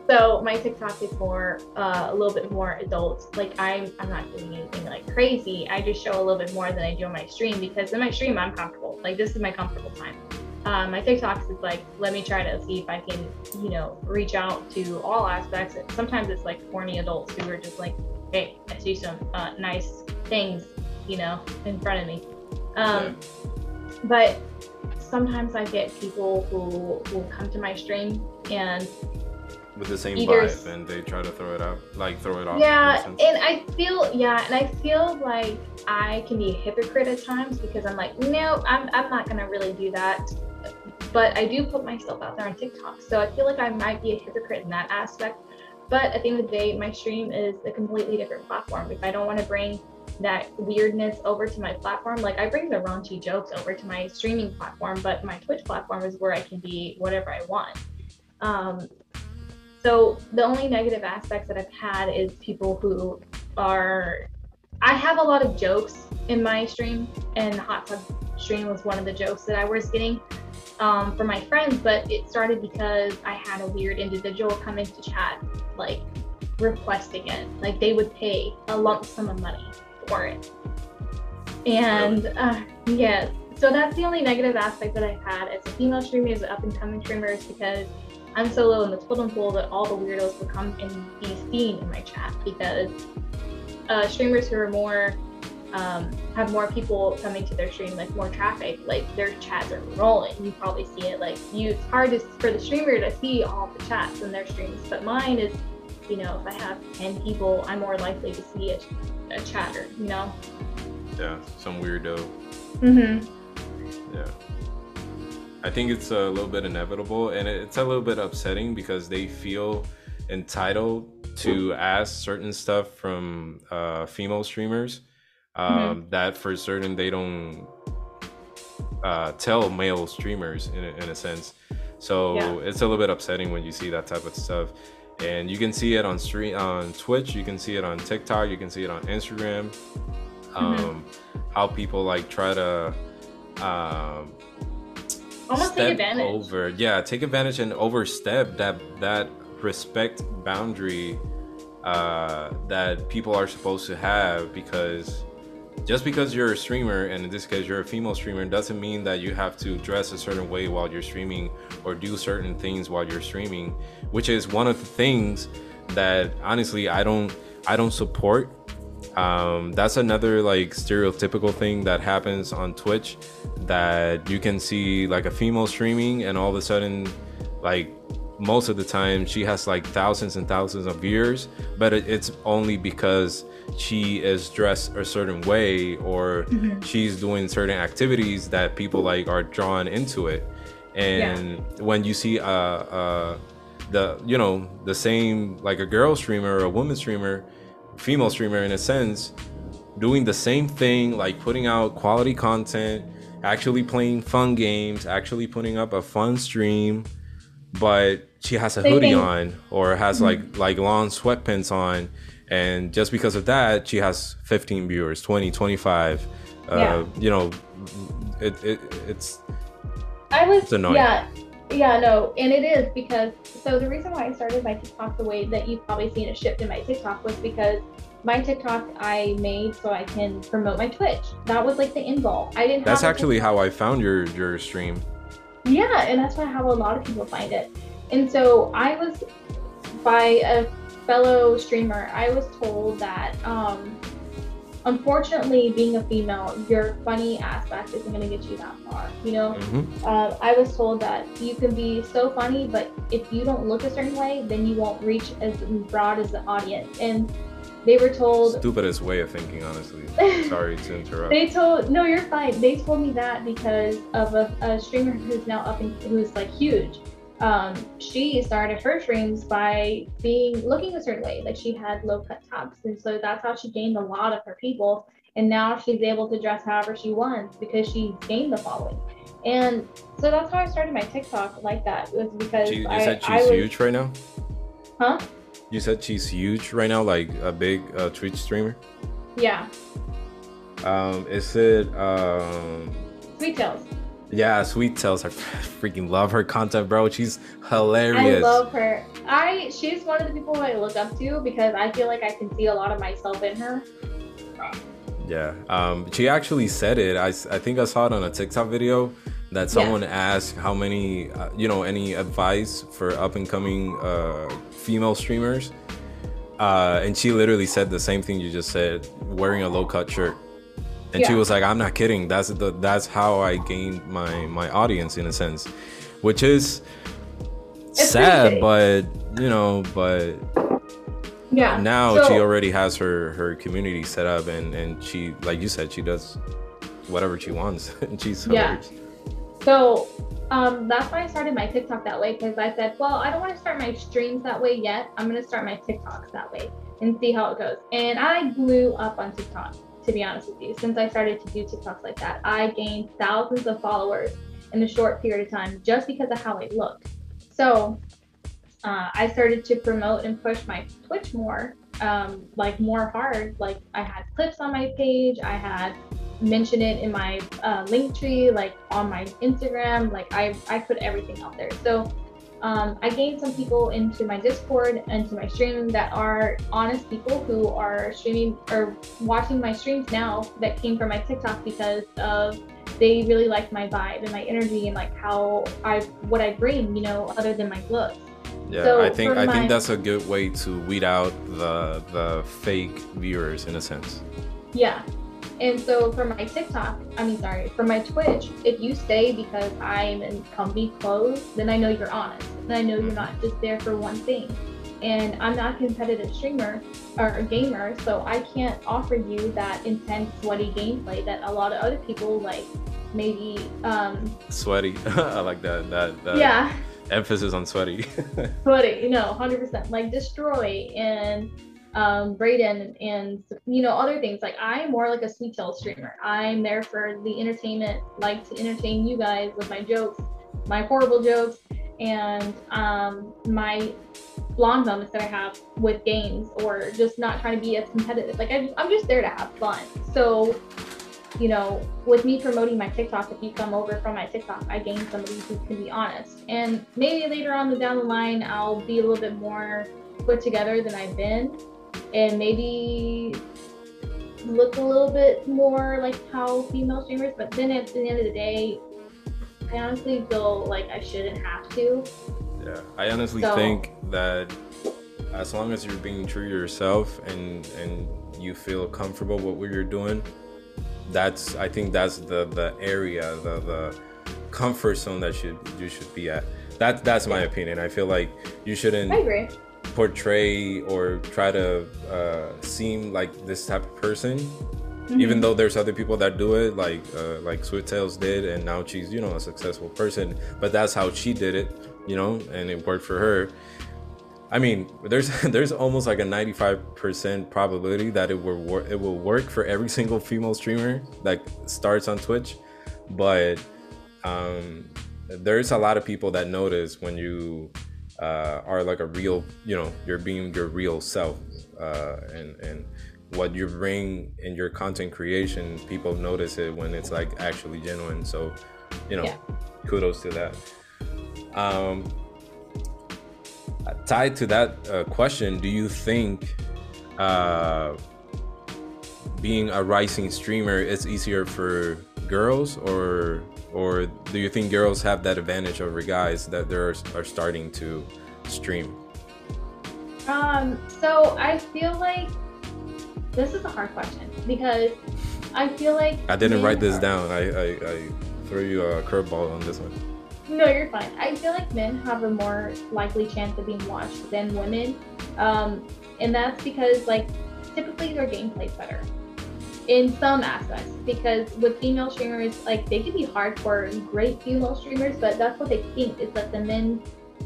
so my tiktok is more uh, a little bit more adult like i'm i'm not doing anything like crazy. I just show a little bit more than i do on my stream because in my stream i'm comfortable. Like this is my comfortable time um, my TikToks is like, let me try to see if I can, you know, reach out to all aspects. Sometimes it's like horny adults who are just like, hey, I see some uh, nice things, you know, in front of me. Um, But sometimes I get people who will come to my stream and with the same Either- vibe, and they try to throw it out, like throw it off. yeah, and I feel yeah, and I feel like I can be a hypocrite at times because I'm like, no, I'm I'm not gonna really do that. But I do put myself out there on TikTok, so I feel like I might be a hypocrite in that aspect. But at the end of the day, my stream is a completely different platform. If I don't want to bring that weirdness over to my platform, like I bring the raunchy jokes over to my streaming platform, but my Twitch platform is where I can be whatever I want. Um, so the only negative aspects that I've had is people who are. I have a lot of jokes in my stream, and the hot tub stream was one of the jokes that I was getting um, for my friends. But it started because I had a weird individual come into chat, like requesting it. Like they would pay a lump sum of money for it. And uh, yeah, so that's the only negative aspect that I've had as a female streamer, as an up and coming streamer, is because I'm so low in the totem pole that all the weirdos will come and be seen in my chat because uh, streamers who are more um, have more people coming to their stream, like more traffic, like their chats are rolling. You probably see it. Like you, it's hard to, for the streamer to see all the chats in their streams, but mine is, you know, if I have ten people, I'm more likely to see a, a chatter. You know. yeah, some weirdo. Mm-hmm. Yeah. I think it's a little bit inevitable and it's a little bit upsetting because they feel entitled to ask certain stuff from uh, female streamers um, that for certain they don't uh, tell male streamers in a, in a sense. So Yeah. it's a little bit upsetting when you see that type of stuff. And you can see it on stream on Twitch, you can see it on TikTok, you can see it on Instagram. Um, How people like try to um, Almost take advantage. over yeah take advantage and overstep that that respect boundary uh that people are supposed to have because just because you're a streamer and in this case you're a female streamer doesn't mean that you have to dress a certain way while you're streaming or do certain things while you're streaming which is one of the things that honestly i don't i don't support. Um, that's another like stereotypical thing that happens on twitch that you can see like a female streaming and all of a sudden like most of the time she has like thousands and thousands of viewers but it's only because she is dressed a certain way or she's doing certain activities that people like are drawn into it. And when you see uh uh the you know the same like a girl streamer or a woman streamer female streamer in a sense doing the same thing like putting out quality content actually playing fun games actually putting up a fun stream but she has a hoodie on or has like like long sweatpants on and just because of that she has 15 viewers 20 25 uh, Yeah. you know it, it it's I was It's annoying. yeah, yeah, no, and it is because so the reason why I started my TikTok the way that you've probably seen it shift in my TikTok was because my TikTok I made so I can promote my Twitch. That was like the end goal. I didn't. that's actually how i found your your stream Yeah, and that's why how a lot of people find it. And so I was by a fellow streamer, I was told that um unfortunately being a female, your funny aspect isn't gonna get you that far. You know? hmm uh, I was told that you can be so funny, but if you don't look a certain way, then you won't reach as broad as the audience. And they were told, stupidest way of thinking honestly sorry to interrupt they told, no, you're fine. They told me that because of a, a streamer who's now up and who's like huge. Um, she started her streams by being looking a certain way, like she had low cut tops, and so that's how she gained a lot of her people. And now she's able to dress however she wants because she gained the following. And so that's how I started my TikTok like that. Was because She, you I, said I she's was, huge right now huh? you said she's huge right now like a big uh, twitch streamer Yeah, um is it um Sweet. Yeah, Sweet Tails. I freaking love her content, bro. She's hilarious. I love her. I she's one of the people I look up to because I feel like I can see a lot of myself in her. yeah. Um, she actually said it. I, I think I saw it on a TikTok video that someone yeah. asked how many, uh, you know, any advice for up and coming uh, female streamers. Uh, and she literally said the same thing you just said, wearing a low cut shirt. And yeah. she was like, "I'm not kidding. That's the that's how I gained my my audience in a sense, which is it's sad, but you know, but yeah. Now so, she already has her her community set up, and and she, like you said, she does whatever she wants, and she's. Yeah. So um, that's why I started my TikTok that way because I said, well, I don't want to start my streams that way yet. I'm gonna start my TikToks that way and see how it goes. And I blew up on TikTok, to be honest with you. Since I started to do TikToks like that, I gained thousands of followers in a short period of time just because of how I look. So uh, I started to promote and push my Twitch more, um, like more hard. Like I had clips on my page, I had mentioned it in my uh, Linktree, like on my Instagram. Like I, I put everything out there. So um, I gained some people into my Discord and to my stream that are honest people who are streaming or watching my streams now that came from my TikTok because of they really like my vibe and my energy and like how I what I bring, you know, other than my looks. Yeah, so I think I my, think that's a good way to weed out the the fake viewers in a sense. Yeah. And so for my TikTok, I mean sorry, for my Twitch, if you stay because I'm in company clothes, then I know you're honest. Then I know you're not just there for one thing. And I'm not a competitive streamer or a gamer, so I can't offer you that intense sweaty gameplay that a lot of other people like maybe um sweaty. I like that. That, that yeah emphasis on sweaty. sweaty, you know, hundred percent. Like destroy and um, Braden and you know other things. Like I'm more like a sweet tail streamer. I'm there for the entertainment, like to entertain you guys with my jokes, my horrible jokes, and um, my blonde moments that I have with games, or just not trying to be as competitive. Like I, I'm just there to have fun. So you know, with me promoting my TikTok, if you come over from my TikTok, I gain somebody who can be honest. And maybe later on the down the line, I'll be a little bit more put together than I've been, and maybe look a little bit more like how female streamers. But then at the end of the day, I honestly feel like I shouldn't have to. Yeah, I honestly so, think that as long as you're being true to yourself and and you feel comfortable with what you're doing that's I think that's the the area the the comfort zone that should you should be at. That that's my opinion. I feel like you shouldn't portray or try to uh, seem like this type of person. Mm-hmm. Even though there's other people that do it, like uh, like Sweet Tails did, and now she's you know a successful person. But that's how she did it, you know, and it worked for her. I mean, there's there's almost like a 95% probability that it will work it will work for every single female streamer that starts on Twitch, but um, there's a lot of people that notice when you uh, are like a real, you know, you're being your real self, uh, and and what you bring in your content creation, people notice it when it's like actually genuine. So, you know, yeah. kudos to that. Um, tied to that uh, question, do you think uh, being a rising streamer is easier for girls, or or do you think girls have that advantage over guys that they are, are starting to stream? Um, so I feel like this is a hard question because I feel like I didn't write this are... down. I, I, I threw you a curveball on this one. No, you're fine. I feel like men have a more likely chance of being watched than women. Um, and that's because, like, typically their gameplay's better in some aspects. Because with female streamers, like, they can be hardcore great female streamers, but that's what they think is that the men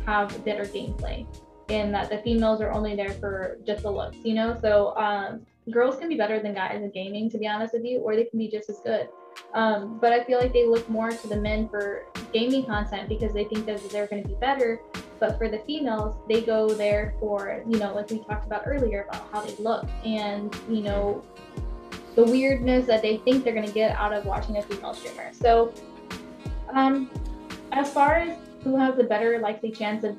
have better gameplay and that the females are only there for just the looks, you know? So, um, girls can be better than guys in gaming, to be honest with you, or they can be just as good. Um, but I feel like they look more to the men for gaming content because they think that they're going to be better. But for the females, they go there for, you know, like we talked about earlier about how they look and, you know, the weirdness that they think they're going to get out of watching a female streamer. So, um, as far as who has a better likely chance of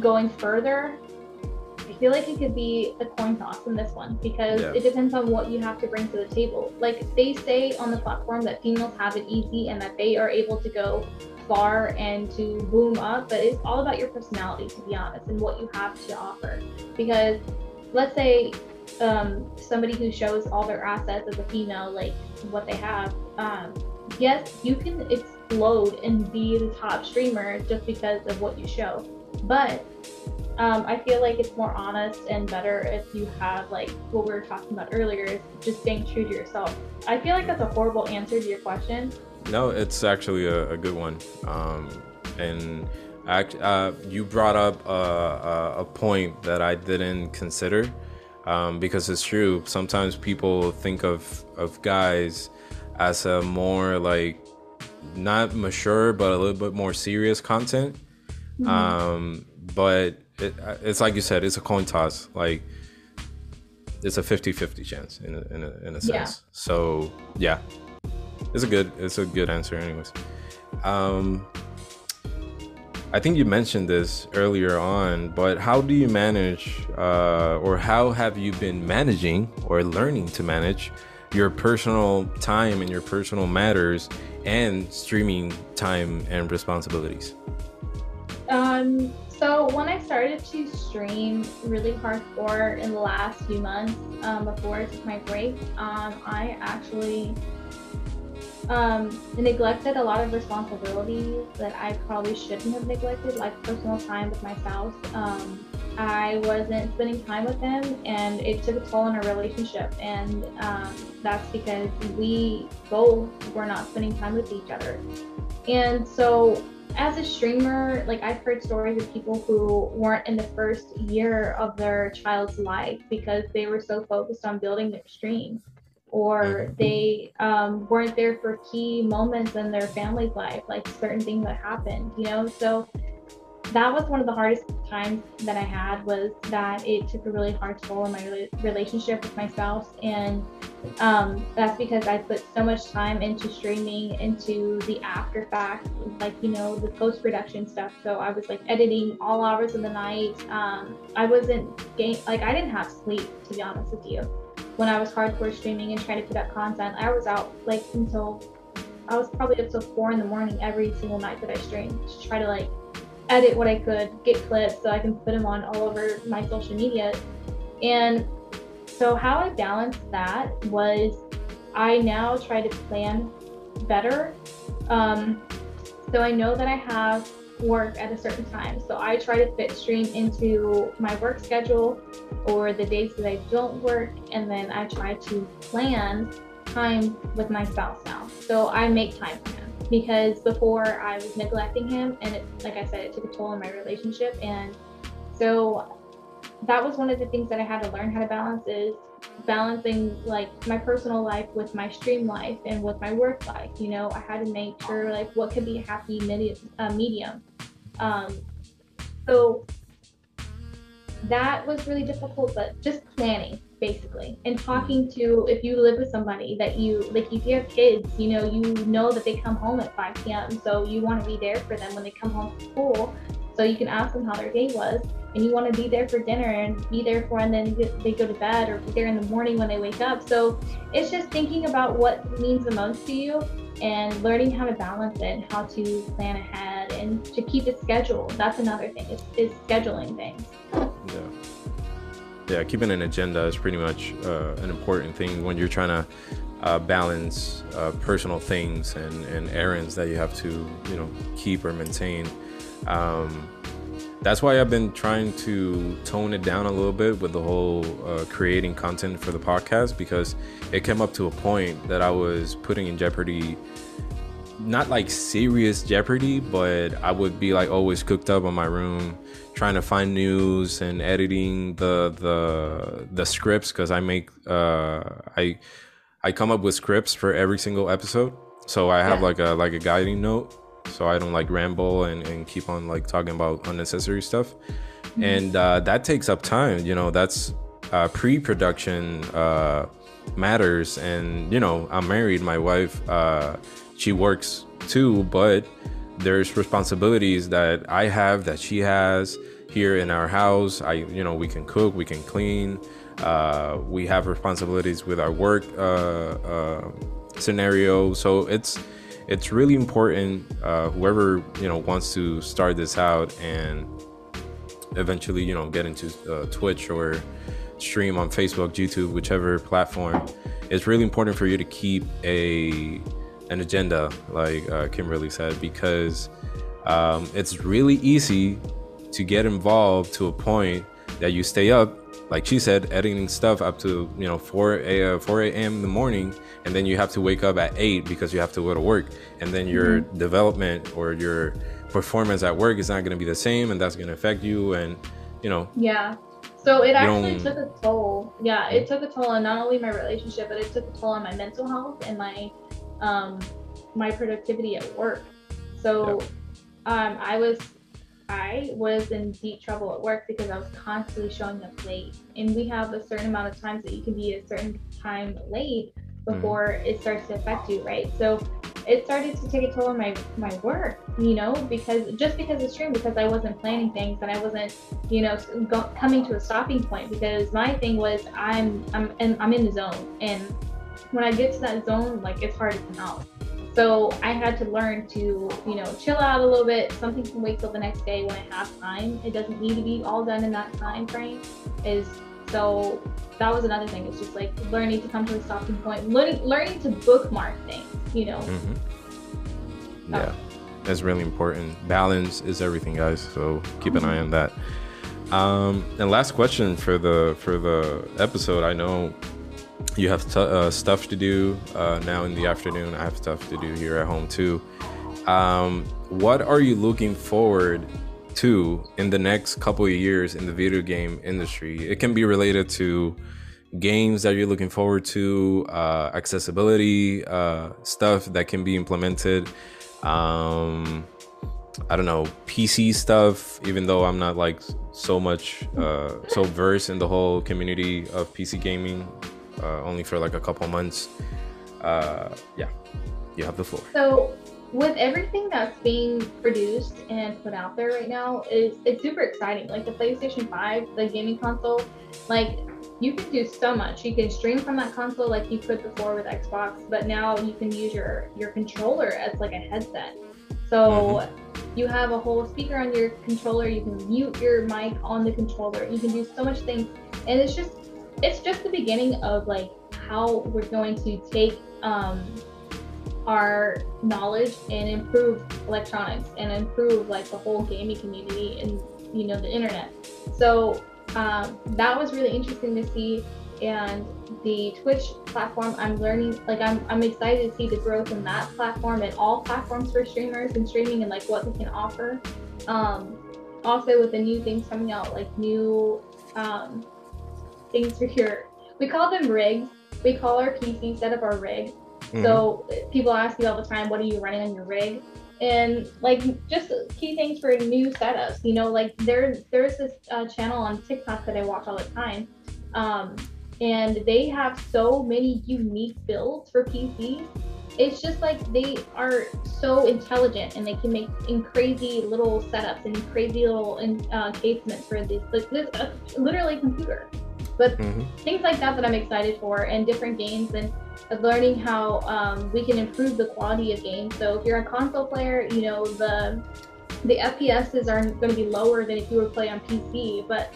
going further, I feel like it could be a coin toss in this one because yeah. it depends on what you have to bring to the table. Like they say on the platform that females have it easy and that they are able to go far and to boom up, but it's all about your personality, to be honest, and what you have to offer. Because let's say um, somebody who shows all their assets as a female, like what they have, um, yes, you can explode and be the top streamer just because of what you show. But um, I feel like it's more honest and better if you have like what we were talking about earlier, just staying true to yourself. I feel like that's a horrible answer to your question. No, it's actually a, a good one. Um, and act, uh, you brought up a, a, point that I didn't consider um, because it's true. Sometimes people think of, of guys as a more like not mature, but a little bit more serious content. Mm-hmm. Um, but it, it's like you said, it's a coin toss. Like it's a 50-50 chance in a, in a, in a sense. Yeah. So yeah, it's a good it's a good answer, anyways. Um, I think you mentioned this earlier on, but how do you manage, uh, or how have you been managing or learning to manage your personal time and your personal matters and streaming time and responsibilities? Um, so when I started to stream really hardcore in the last few months um, before I took my break, um, I actually um, neglected a lot of responsibilities that I probably shouldn't have neglected, like personal time with myself. Um, I wasn't spending time with him, and it took a toll on our relationship. And um, that's because we both were not spending time with each other. And so as a streamer, like I've heard stories of people who weren't in the first year of their child's life because they were so focused on building their stream, or mm-hmm. they um, weren't there for key moments in their family's life, like certain things that happened, you know. So that was one of the hardest times that I had was that it took a really hard toll on my relationship with myself. And um, that's because I put so much time into streaming, into the after fact, like, you know, the post production stuff. So I was like editing all hours of the night. Um, I wasn't, game- like, I didn't have sleep, to be honest with you. When I was hardcore streaming and trying to put out content, I was out like until I was probably up till four in the morning every single night that I streamed to try to like edit what I could, get clips so I can put them on all over my social media. And so, how I balanced that was I now try to plan better. Um, so, I know that I have work at a certain time. So, I try to fit stream into my work schedule or the days that I don't work. And then I try to plan time with my spouse now. So, I make time for him because before I was neglecting him, and it, like I said, it took a toll on my relationship. And so that was one of the things that I had to learn how to balance is balancing like my personal life with my stream life and with my work life. You know, I had to make sure like what could be a happy medium. Uh, medium. Um, so that was really difficult, but just planning basically. And talking to if you live with somebody that you like if you have kids you know you know that they come home at 5 p.m so you want to be there for them when they come home from school so you can ask them how their day was and you want to be there for dinner and be there for and then they go to bed or be there in the morning when they wake up. So it's just thinking about what means the most to you and learning how to balance it how to plan ahead and to keep it scheduled that's another thing is scheduling things. Yeah. Yeah, keeping an agenda is pretty much uh, an important thing when you're trying to uh, balance uh, personal things and, and errands that you have to, you know, keep or maintain. Um, that's why I've been trying to tone it down a little bit with the whole uh, creating content for the podcast because it came up to a point that I was putting in jeopardy not like serious jeopardy, but I would be like always cooked up in my room trying to find news and editing the the the scripts because I make uh I I come up with scripts for every single episode. So I have yeah. like a like a guiding note so I don't like ramble and, and keep on like talking about unnecessary stuff. Mm-hmm. And uh, that takes up time, you know, that's uh, pre-production uh, matters and you know i'm married my wife uh, she works too but there's responsibilities that I have that she has, here in our house. I, you know, we can cook, we can clean. Uh, we have responsibilities with our work uh, uh, scenario. So it's it's really important. Uh, whoever you know wants to start this out and eventually, you know, get into uh, Twitch or stream on Facebook, YouTube, whichever platform. It's really important for you to keep a an agenda, like uh, Kimberly said, because um, it's really easy to get involved to a point that you stay up, like she said, editing stuff up to you know 4 a uh, 4 a.m. in the morning, and then you have to wake up at eight because you have to go to work, and then your mm-hmm. development or your performance at work is not going to be the same, and that's going to affect you, and you know. Yeah. So it actually took a toll. Yeah, it took a toll on not only my relationship, but it took a toll on my mental health and my um my productivity at work. So um I was I was in deep trouble at work because I was constantly showing up late. And we have a certain amount of times that you can be a certain time late. Before mm. it starts to affect you, right? So it started to take a toll on my my work, you know, because just because it's true, because I wasn't planning things and I wasn't, you know, go, coming to a stopping point. Because my thing was I'm I'm and I'm in the zone, and when I get to that zone, like it's hard to come out. So I had to learn to, you know, chill out a little bit. Something can wait till the next day when I have time. It doesn't need to be all done in that time frame. Is so that was another thing. It's just like learning to come to a stopping point, learning learning to bookmark things. You know. Mm-hmm. Yeah, that's really important. Balance is everything, guys. So keep an eye on that. Um, and last question for the for the episode. I know you have t- uh, stuff to do uh, now in the afternoon. I have stuff to do here at home too. Um, what are you looking forward in the next couple of years in the video game industry? It can be related to games that you're looking forward to, uh, accessibility uh, stuff that can be implemented. Um, I don't know PC stuff. Even though I'm not like so much uh, so versed in the whole community of PC gaming, uh, only for like a couple months. Uh, yeah, you have the floor. So with everything that's being produced and put out there right now, is it's super exciting. Like the PlayStation 5, the gaming console, like you can do so much. You can stream from that console like you could before with Xbox, but now you can use your your controller as like a headset. So mm-hmm. you have a whole speaker on your controller. You can mute your mic on the controller. You can do so much things, and it's just it's just the beginning of like how we're going to take um, our knowledge and improve electronics and improve like the whole gaming community and you know the internet. So um, that was really interesting to see. And the Twitch platform, I'm learning, like, I'm, I'm excited to see the growth in that platform and all platforms for streamers and streaming and like what they can offer. Um, also, with the new things coming out, like new um, things for your, we call them rigs. We call our PC set up our rig. Mm-hmm. So people ask me all the time, what are you running on your rig? and like just key things for new setups you know like there there's this uh, channel on tiktok that i watch all the time um, and they have so many unique builds for pcs it's just like they are so intelligent and they can make in crazy little setups and crazy little uh, casements for this like this uh, literally computer but mm-hmm. things like that that i'm excited for and different games and of learning how um, we can improve the quality of games. So if you're a console player, you know the the FPSs are going to be lower than if you were playing on PC. But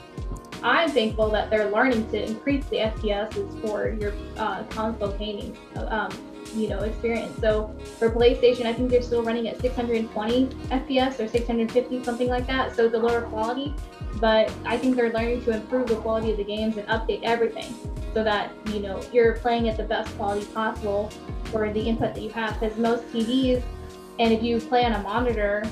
I'm thankful that they're learning to increase the FPSs for your uh, console gaming, um, you know, experience. So for PlayStation, I think they're still running at 620 FPS or 650, something like that. So a lower quality, but I think they're learning to improve the quality of the games and update everything so that you know you're playing at the best quality possible for the input that you have. Because most tvs and if you play on a monitor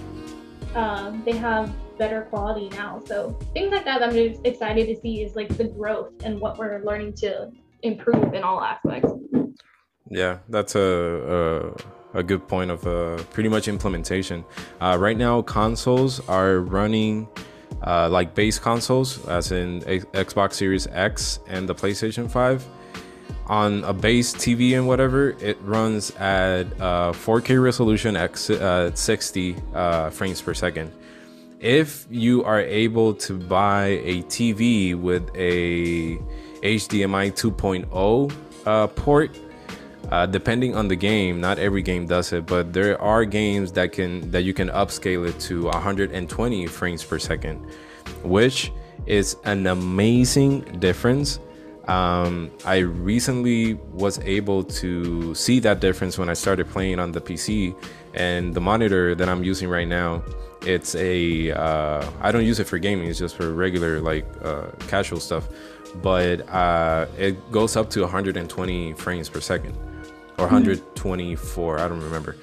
um, they have better quality now. So things like that i'm just excited to see is like the growth and what we're learning to improve in all aspects. Yeah that's a, a, a good point of uh, pretty much implementation. Uh, right now consoles are running uh, like base consoles, as in a- Xbox Series X and the PlayStation 5. On a base TV and whatever, it runs at uh, 4K resolution at uh, 60 uh, frames per second. if you are able to buy a TV with a HDMI 2.0 uh, port, uh, depending on the game, not every game does it, but there are games that can that you can upscale it to 120 frames per second, which is an amazing difference. Um, I recently was able to see that difference when I started playing on the PC, and the monitor that I'm using right now. It's a uh, I don't use it for gaming. It's just for regular like uh, casual stuff, but uh, it goes up to 120 frames per second or 124 i don't remember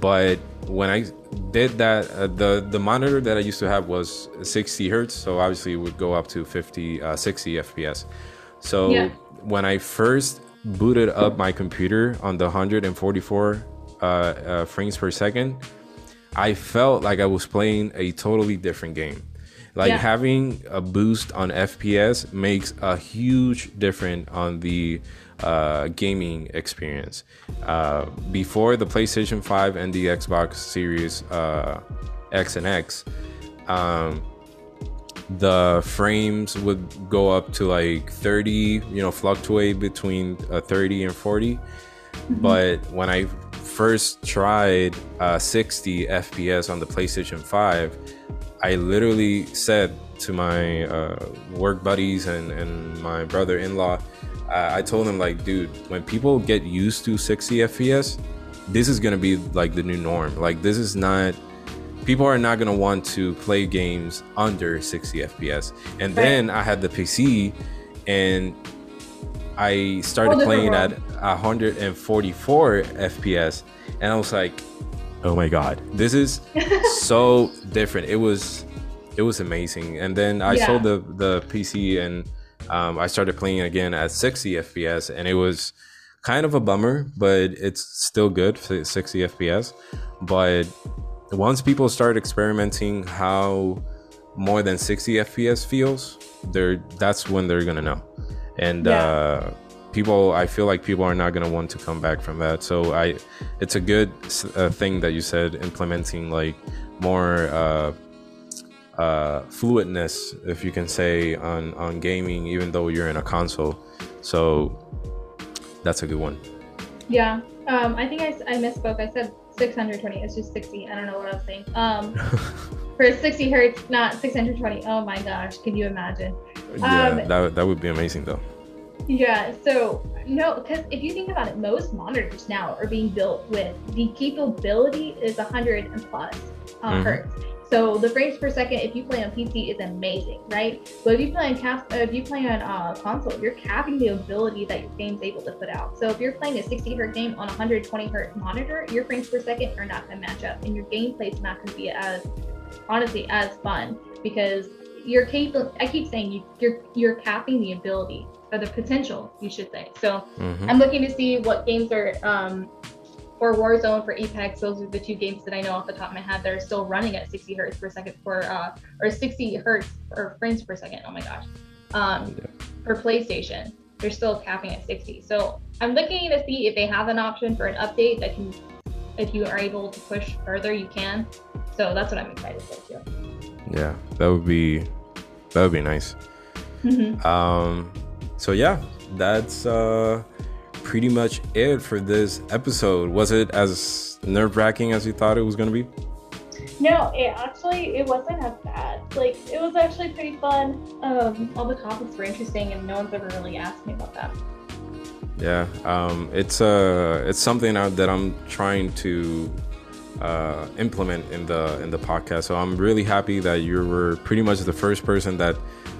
but when i did that uh, the the monitor that i used to have was 60 hertz so obviously it would go up to 50 uh, 60 fps so Yeah. when i first booted up my computer on the 144 uh, uh, frames per second i felt like i was playing a totally different game like Yeah. having a boost on fps makes a huge difference on the uh, gaming experience. Uh, before the playstation 5 and the xbox series uh, x and x um, the frames would go up to like 30 you know fluctuate between uh, 30 and 40 but when i first tried uh, 60 fps on the playstation 5 i literally said to my uh, work buddies and, and my brother-in-law uh, i told them like dude when people get used to 60 fps this is gonna be like the new norm. Like this is not people are not going to want to play games under 60 fps and then i had the pc and i started playing at 144 fps and i was like oh my god this is so different. It was it was amazing. And then i Yeah. sold the the pc and um, i started playing again at 60 fps and it was kind of a bummer but it's still good for 60 fps but once people start experimenting how more than 60 fps feels they're that's when they're gonna know. And Yeah. uh people i feel like people are not gonna want to come back from that. So i it's a good uh, thing that you said implementing like more uh uh fluidness if you can say on on gaming even though you're in a console so that's a good one Yeah. Um, I think I, I misspoke. I said 620. It's just 60. I don't know what I was saying. Um, for 60 hertz, not 620. Oh my gosh. Can you imagine? yeah Um, that, would- that would be amazing though Yeah, so no, because if you think about it, most monitors now are being built with the capability is 100 and plus uh, Mhm. hertz. So the frames per second, if you play on PC, is amazing, right? But if you play on cap, uh, if you play on uh, console, you're capping the ability that your game's able to put out. So if you're playing a 60 hertz game on a 120 hertz monitor, your frames per second are not going to match up, and your gameplay is not going to be as honestly as fun because you're capable. I keep saying you, you're you're capping the ability or the potential, you should say. So Mhm. I'm looking to see what games are um, for Warzone, for Apex. Those are the two games that I know off the top of my head that are still running at 60 hertz per second for uh, or 60 hertz or frames per second. Oh my gosh, um, Yeah. for PlayStation, they're still capping at 60. So I'm looking to see if they have an option for an update that can, if you are able to push further, you can. So that's what I'm excited for too. yeah that would be that would be nice Mhm. um so yeah that's uh pretty much it for this episode was it as nerve-wracking as you thought it was going to be No, it actually it wasn't as bad. Like it was actually pretty fun. Um, all the topics were interesting, and no one's ever really asked me about that. yeah um it's uh it's something that i'm trying to uh implement in the in the podcast so i'm really happy that you were pretty much the first person that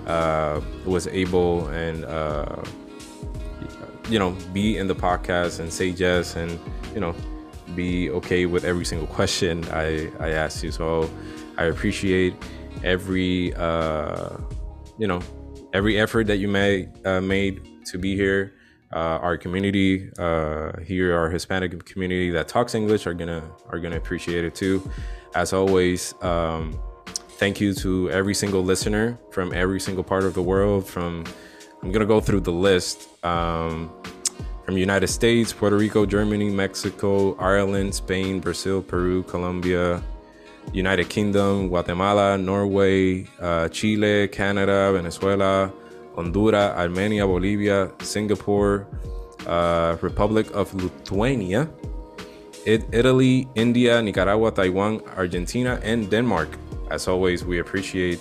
uh was able and uh you know be in the podcast and say yes and you know be okay with every single question i i asked you. So i appreciate every uh you know every effort that you made uh, made to be here. Uh, our community uh, here our hispanic community that talks english are gonna are gonna appreciate it too. As always um, thank you to every single listener from every single part of the world from i'm gonna go through the list um, from united states puerto rico germany mexico ireland spain brazil peru colombia United Kingdom, Guatemala, Norway, uh, Chile, Canada, Venezuela, Honduras, Armenia, Bolivia, Singapore, uh, Republic of Lithuania, it, Italy, India, Nicaragua, Taiwan, Argentina, and Denmark. As always, we appreciate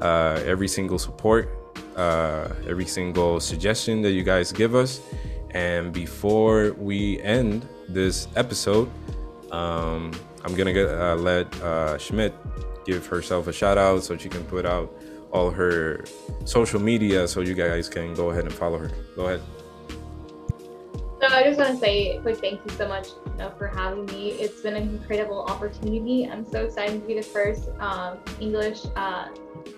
uh, every single support, uh, every single suggestion that you guys give us. And before we end this episode, um, I'm gonna get, uh, let uh, Schmidt give herself a shout out so she can put out all her social media so you guys can go ahead and follow her. Go ahead. So I just want to say a quick thank you so much you know, for having me. It's been an incredible opportunity. I'm so excited to be the first um, English uh,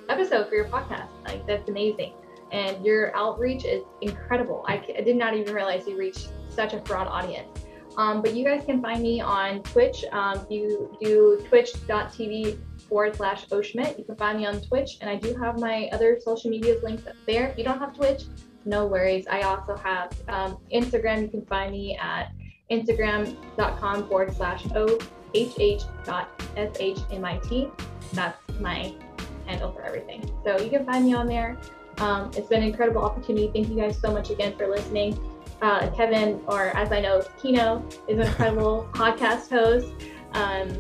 episode for your podcast. Like that's amazing, and your outreach is incredible. I, I did not even realize you reached such a broad audience. Um, but you guys can find me on Twitch. Um, you do twitch.tv forward slash Oshmit. You can find me on Twitch, and I do have my other social medias linked up there. If you don't have Twitch, no worries. I also have um, Instagram. You can find me at instagram.com forward slash oh dot shmit. That's my handle for everything. So you can find me on there. Um, it's been an incredible opportunity. Thank you guys so much again for listening. Uh, Kevin, or as I know, Kino, is an incredible podcast host. Um,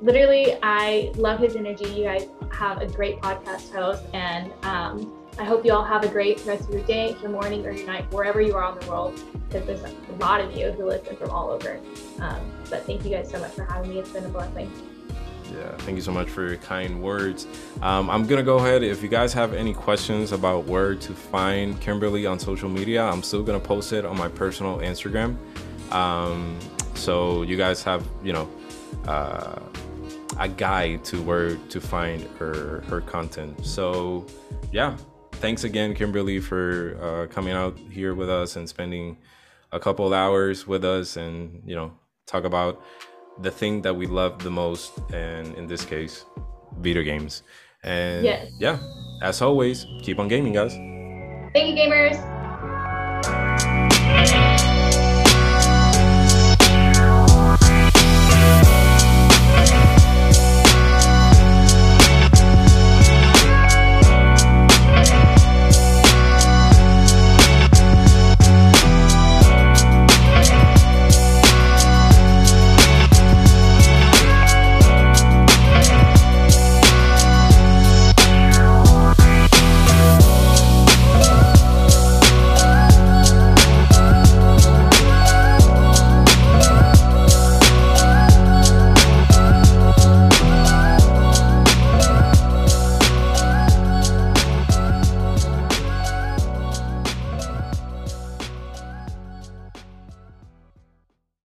literally, I love his energy. You guys have a great podcast host, and um, I hope you all have a great rest of your day, your morning, or your night, wherever you are in the world, because there's a lot of you who listen from all over. Um, but thank you guys so much for having me. It's been a blessing. Yeah, thank you so much for your kind words. Um, I'm gonna go ahead. If you guys have any questions about where to find Kimberly on social media, I'm still gonna post it on my personal Instagram. Um, so you guys have, you know, uh, a guide to where to find her her content. So, yeah, thanks again, Kimberly, for uh, coming out here with us and spending a couple hours with us, and you know, talk about the thing that we love the most, and in this case, video games. And yes. yeah, as always, keep on gaming, guys. Thank you, gamers.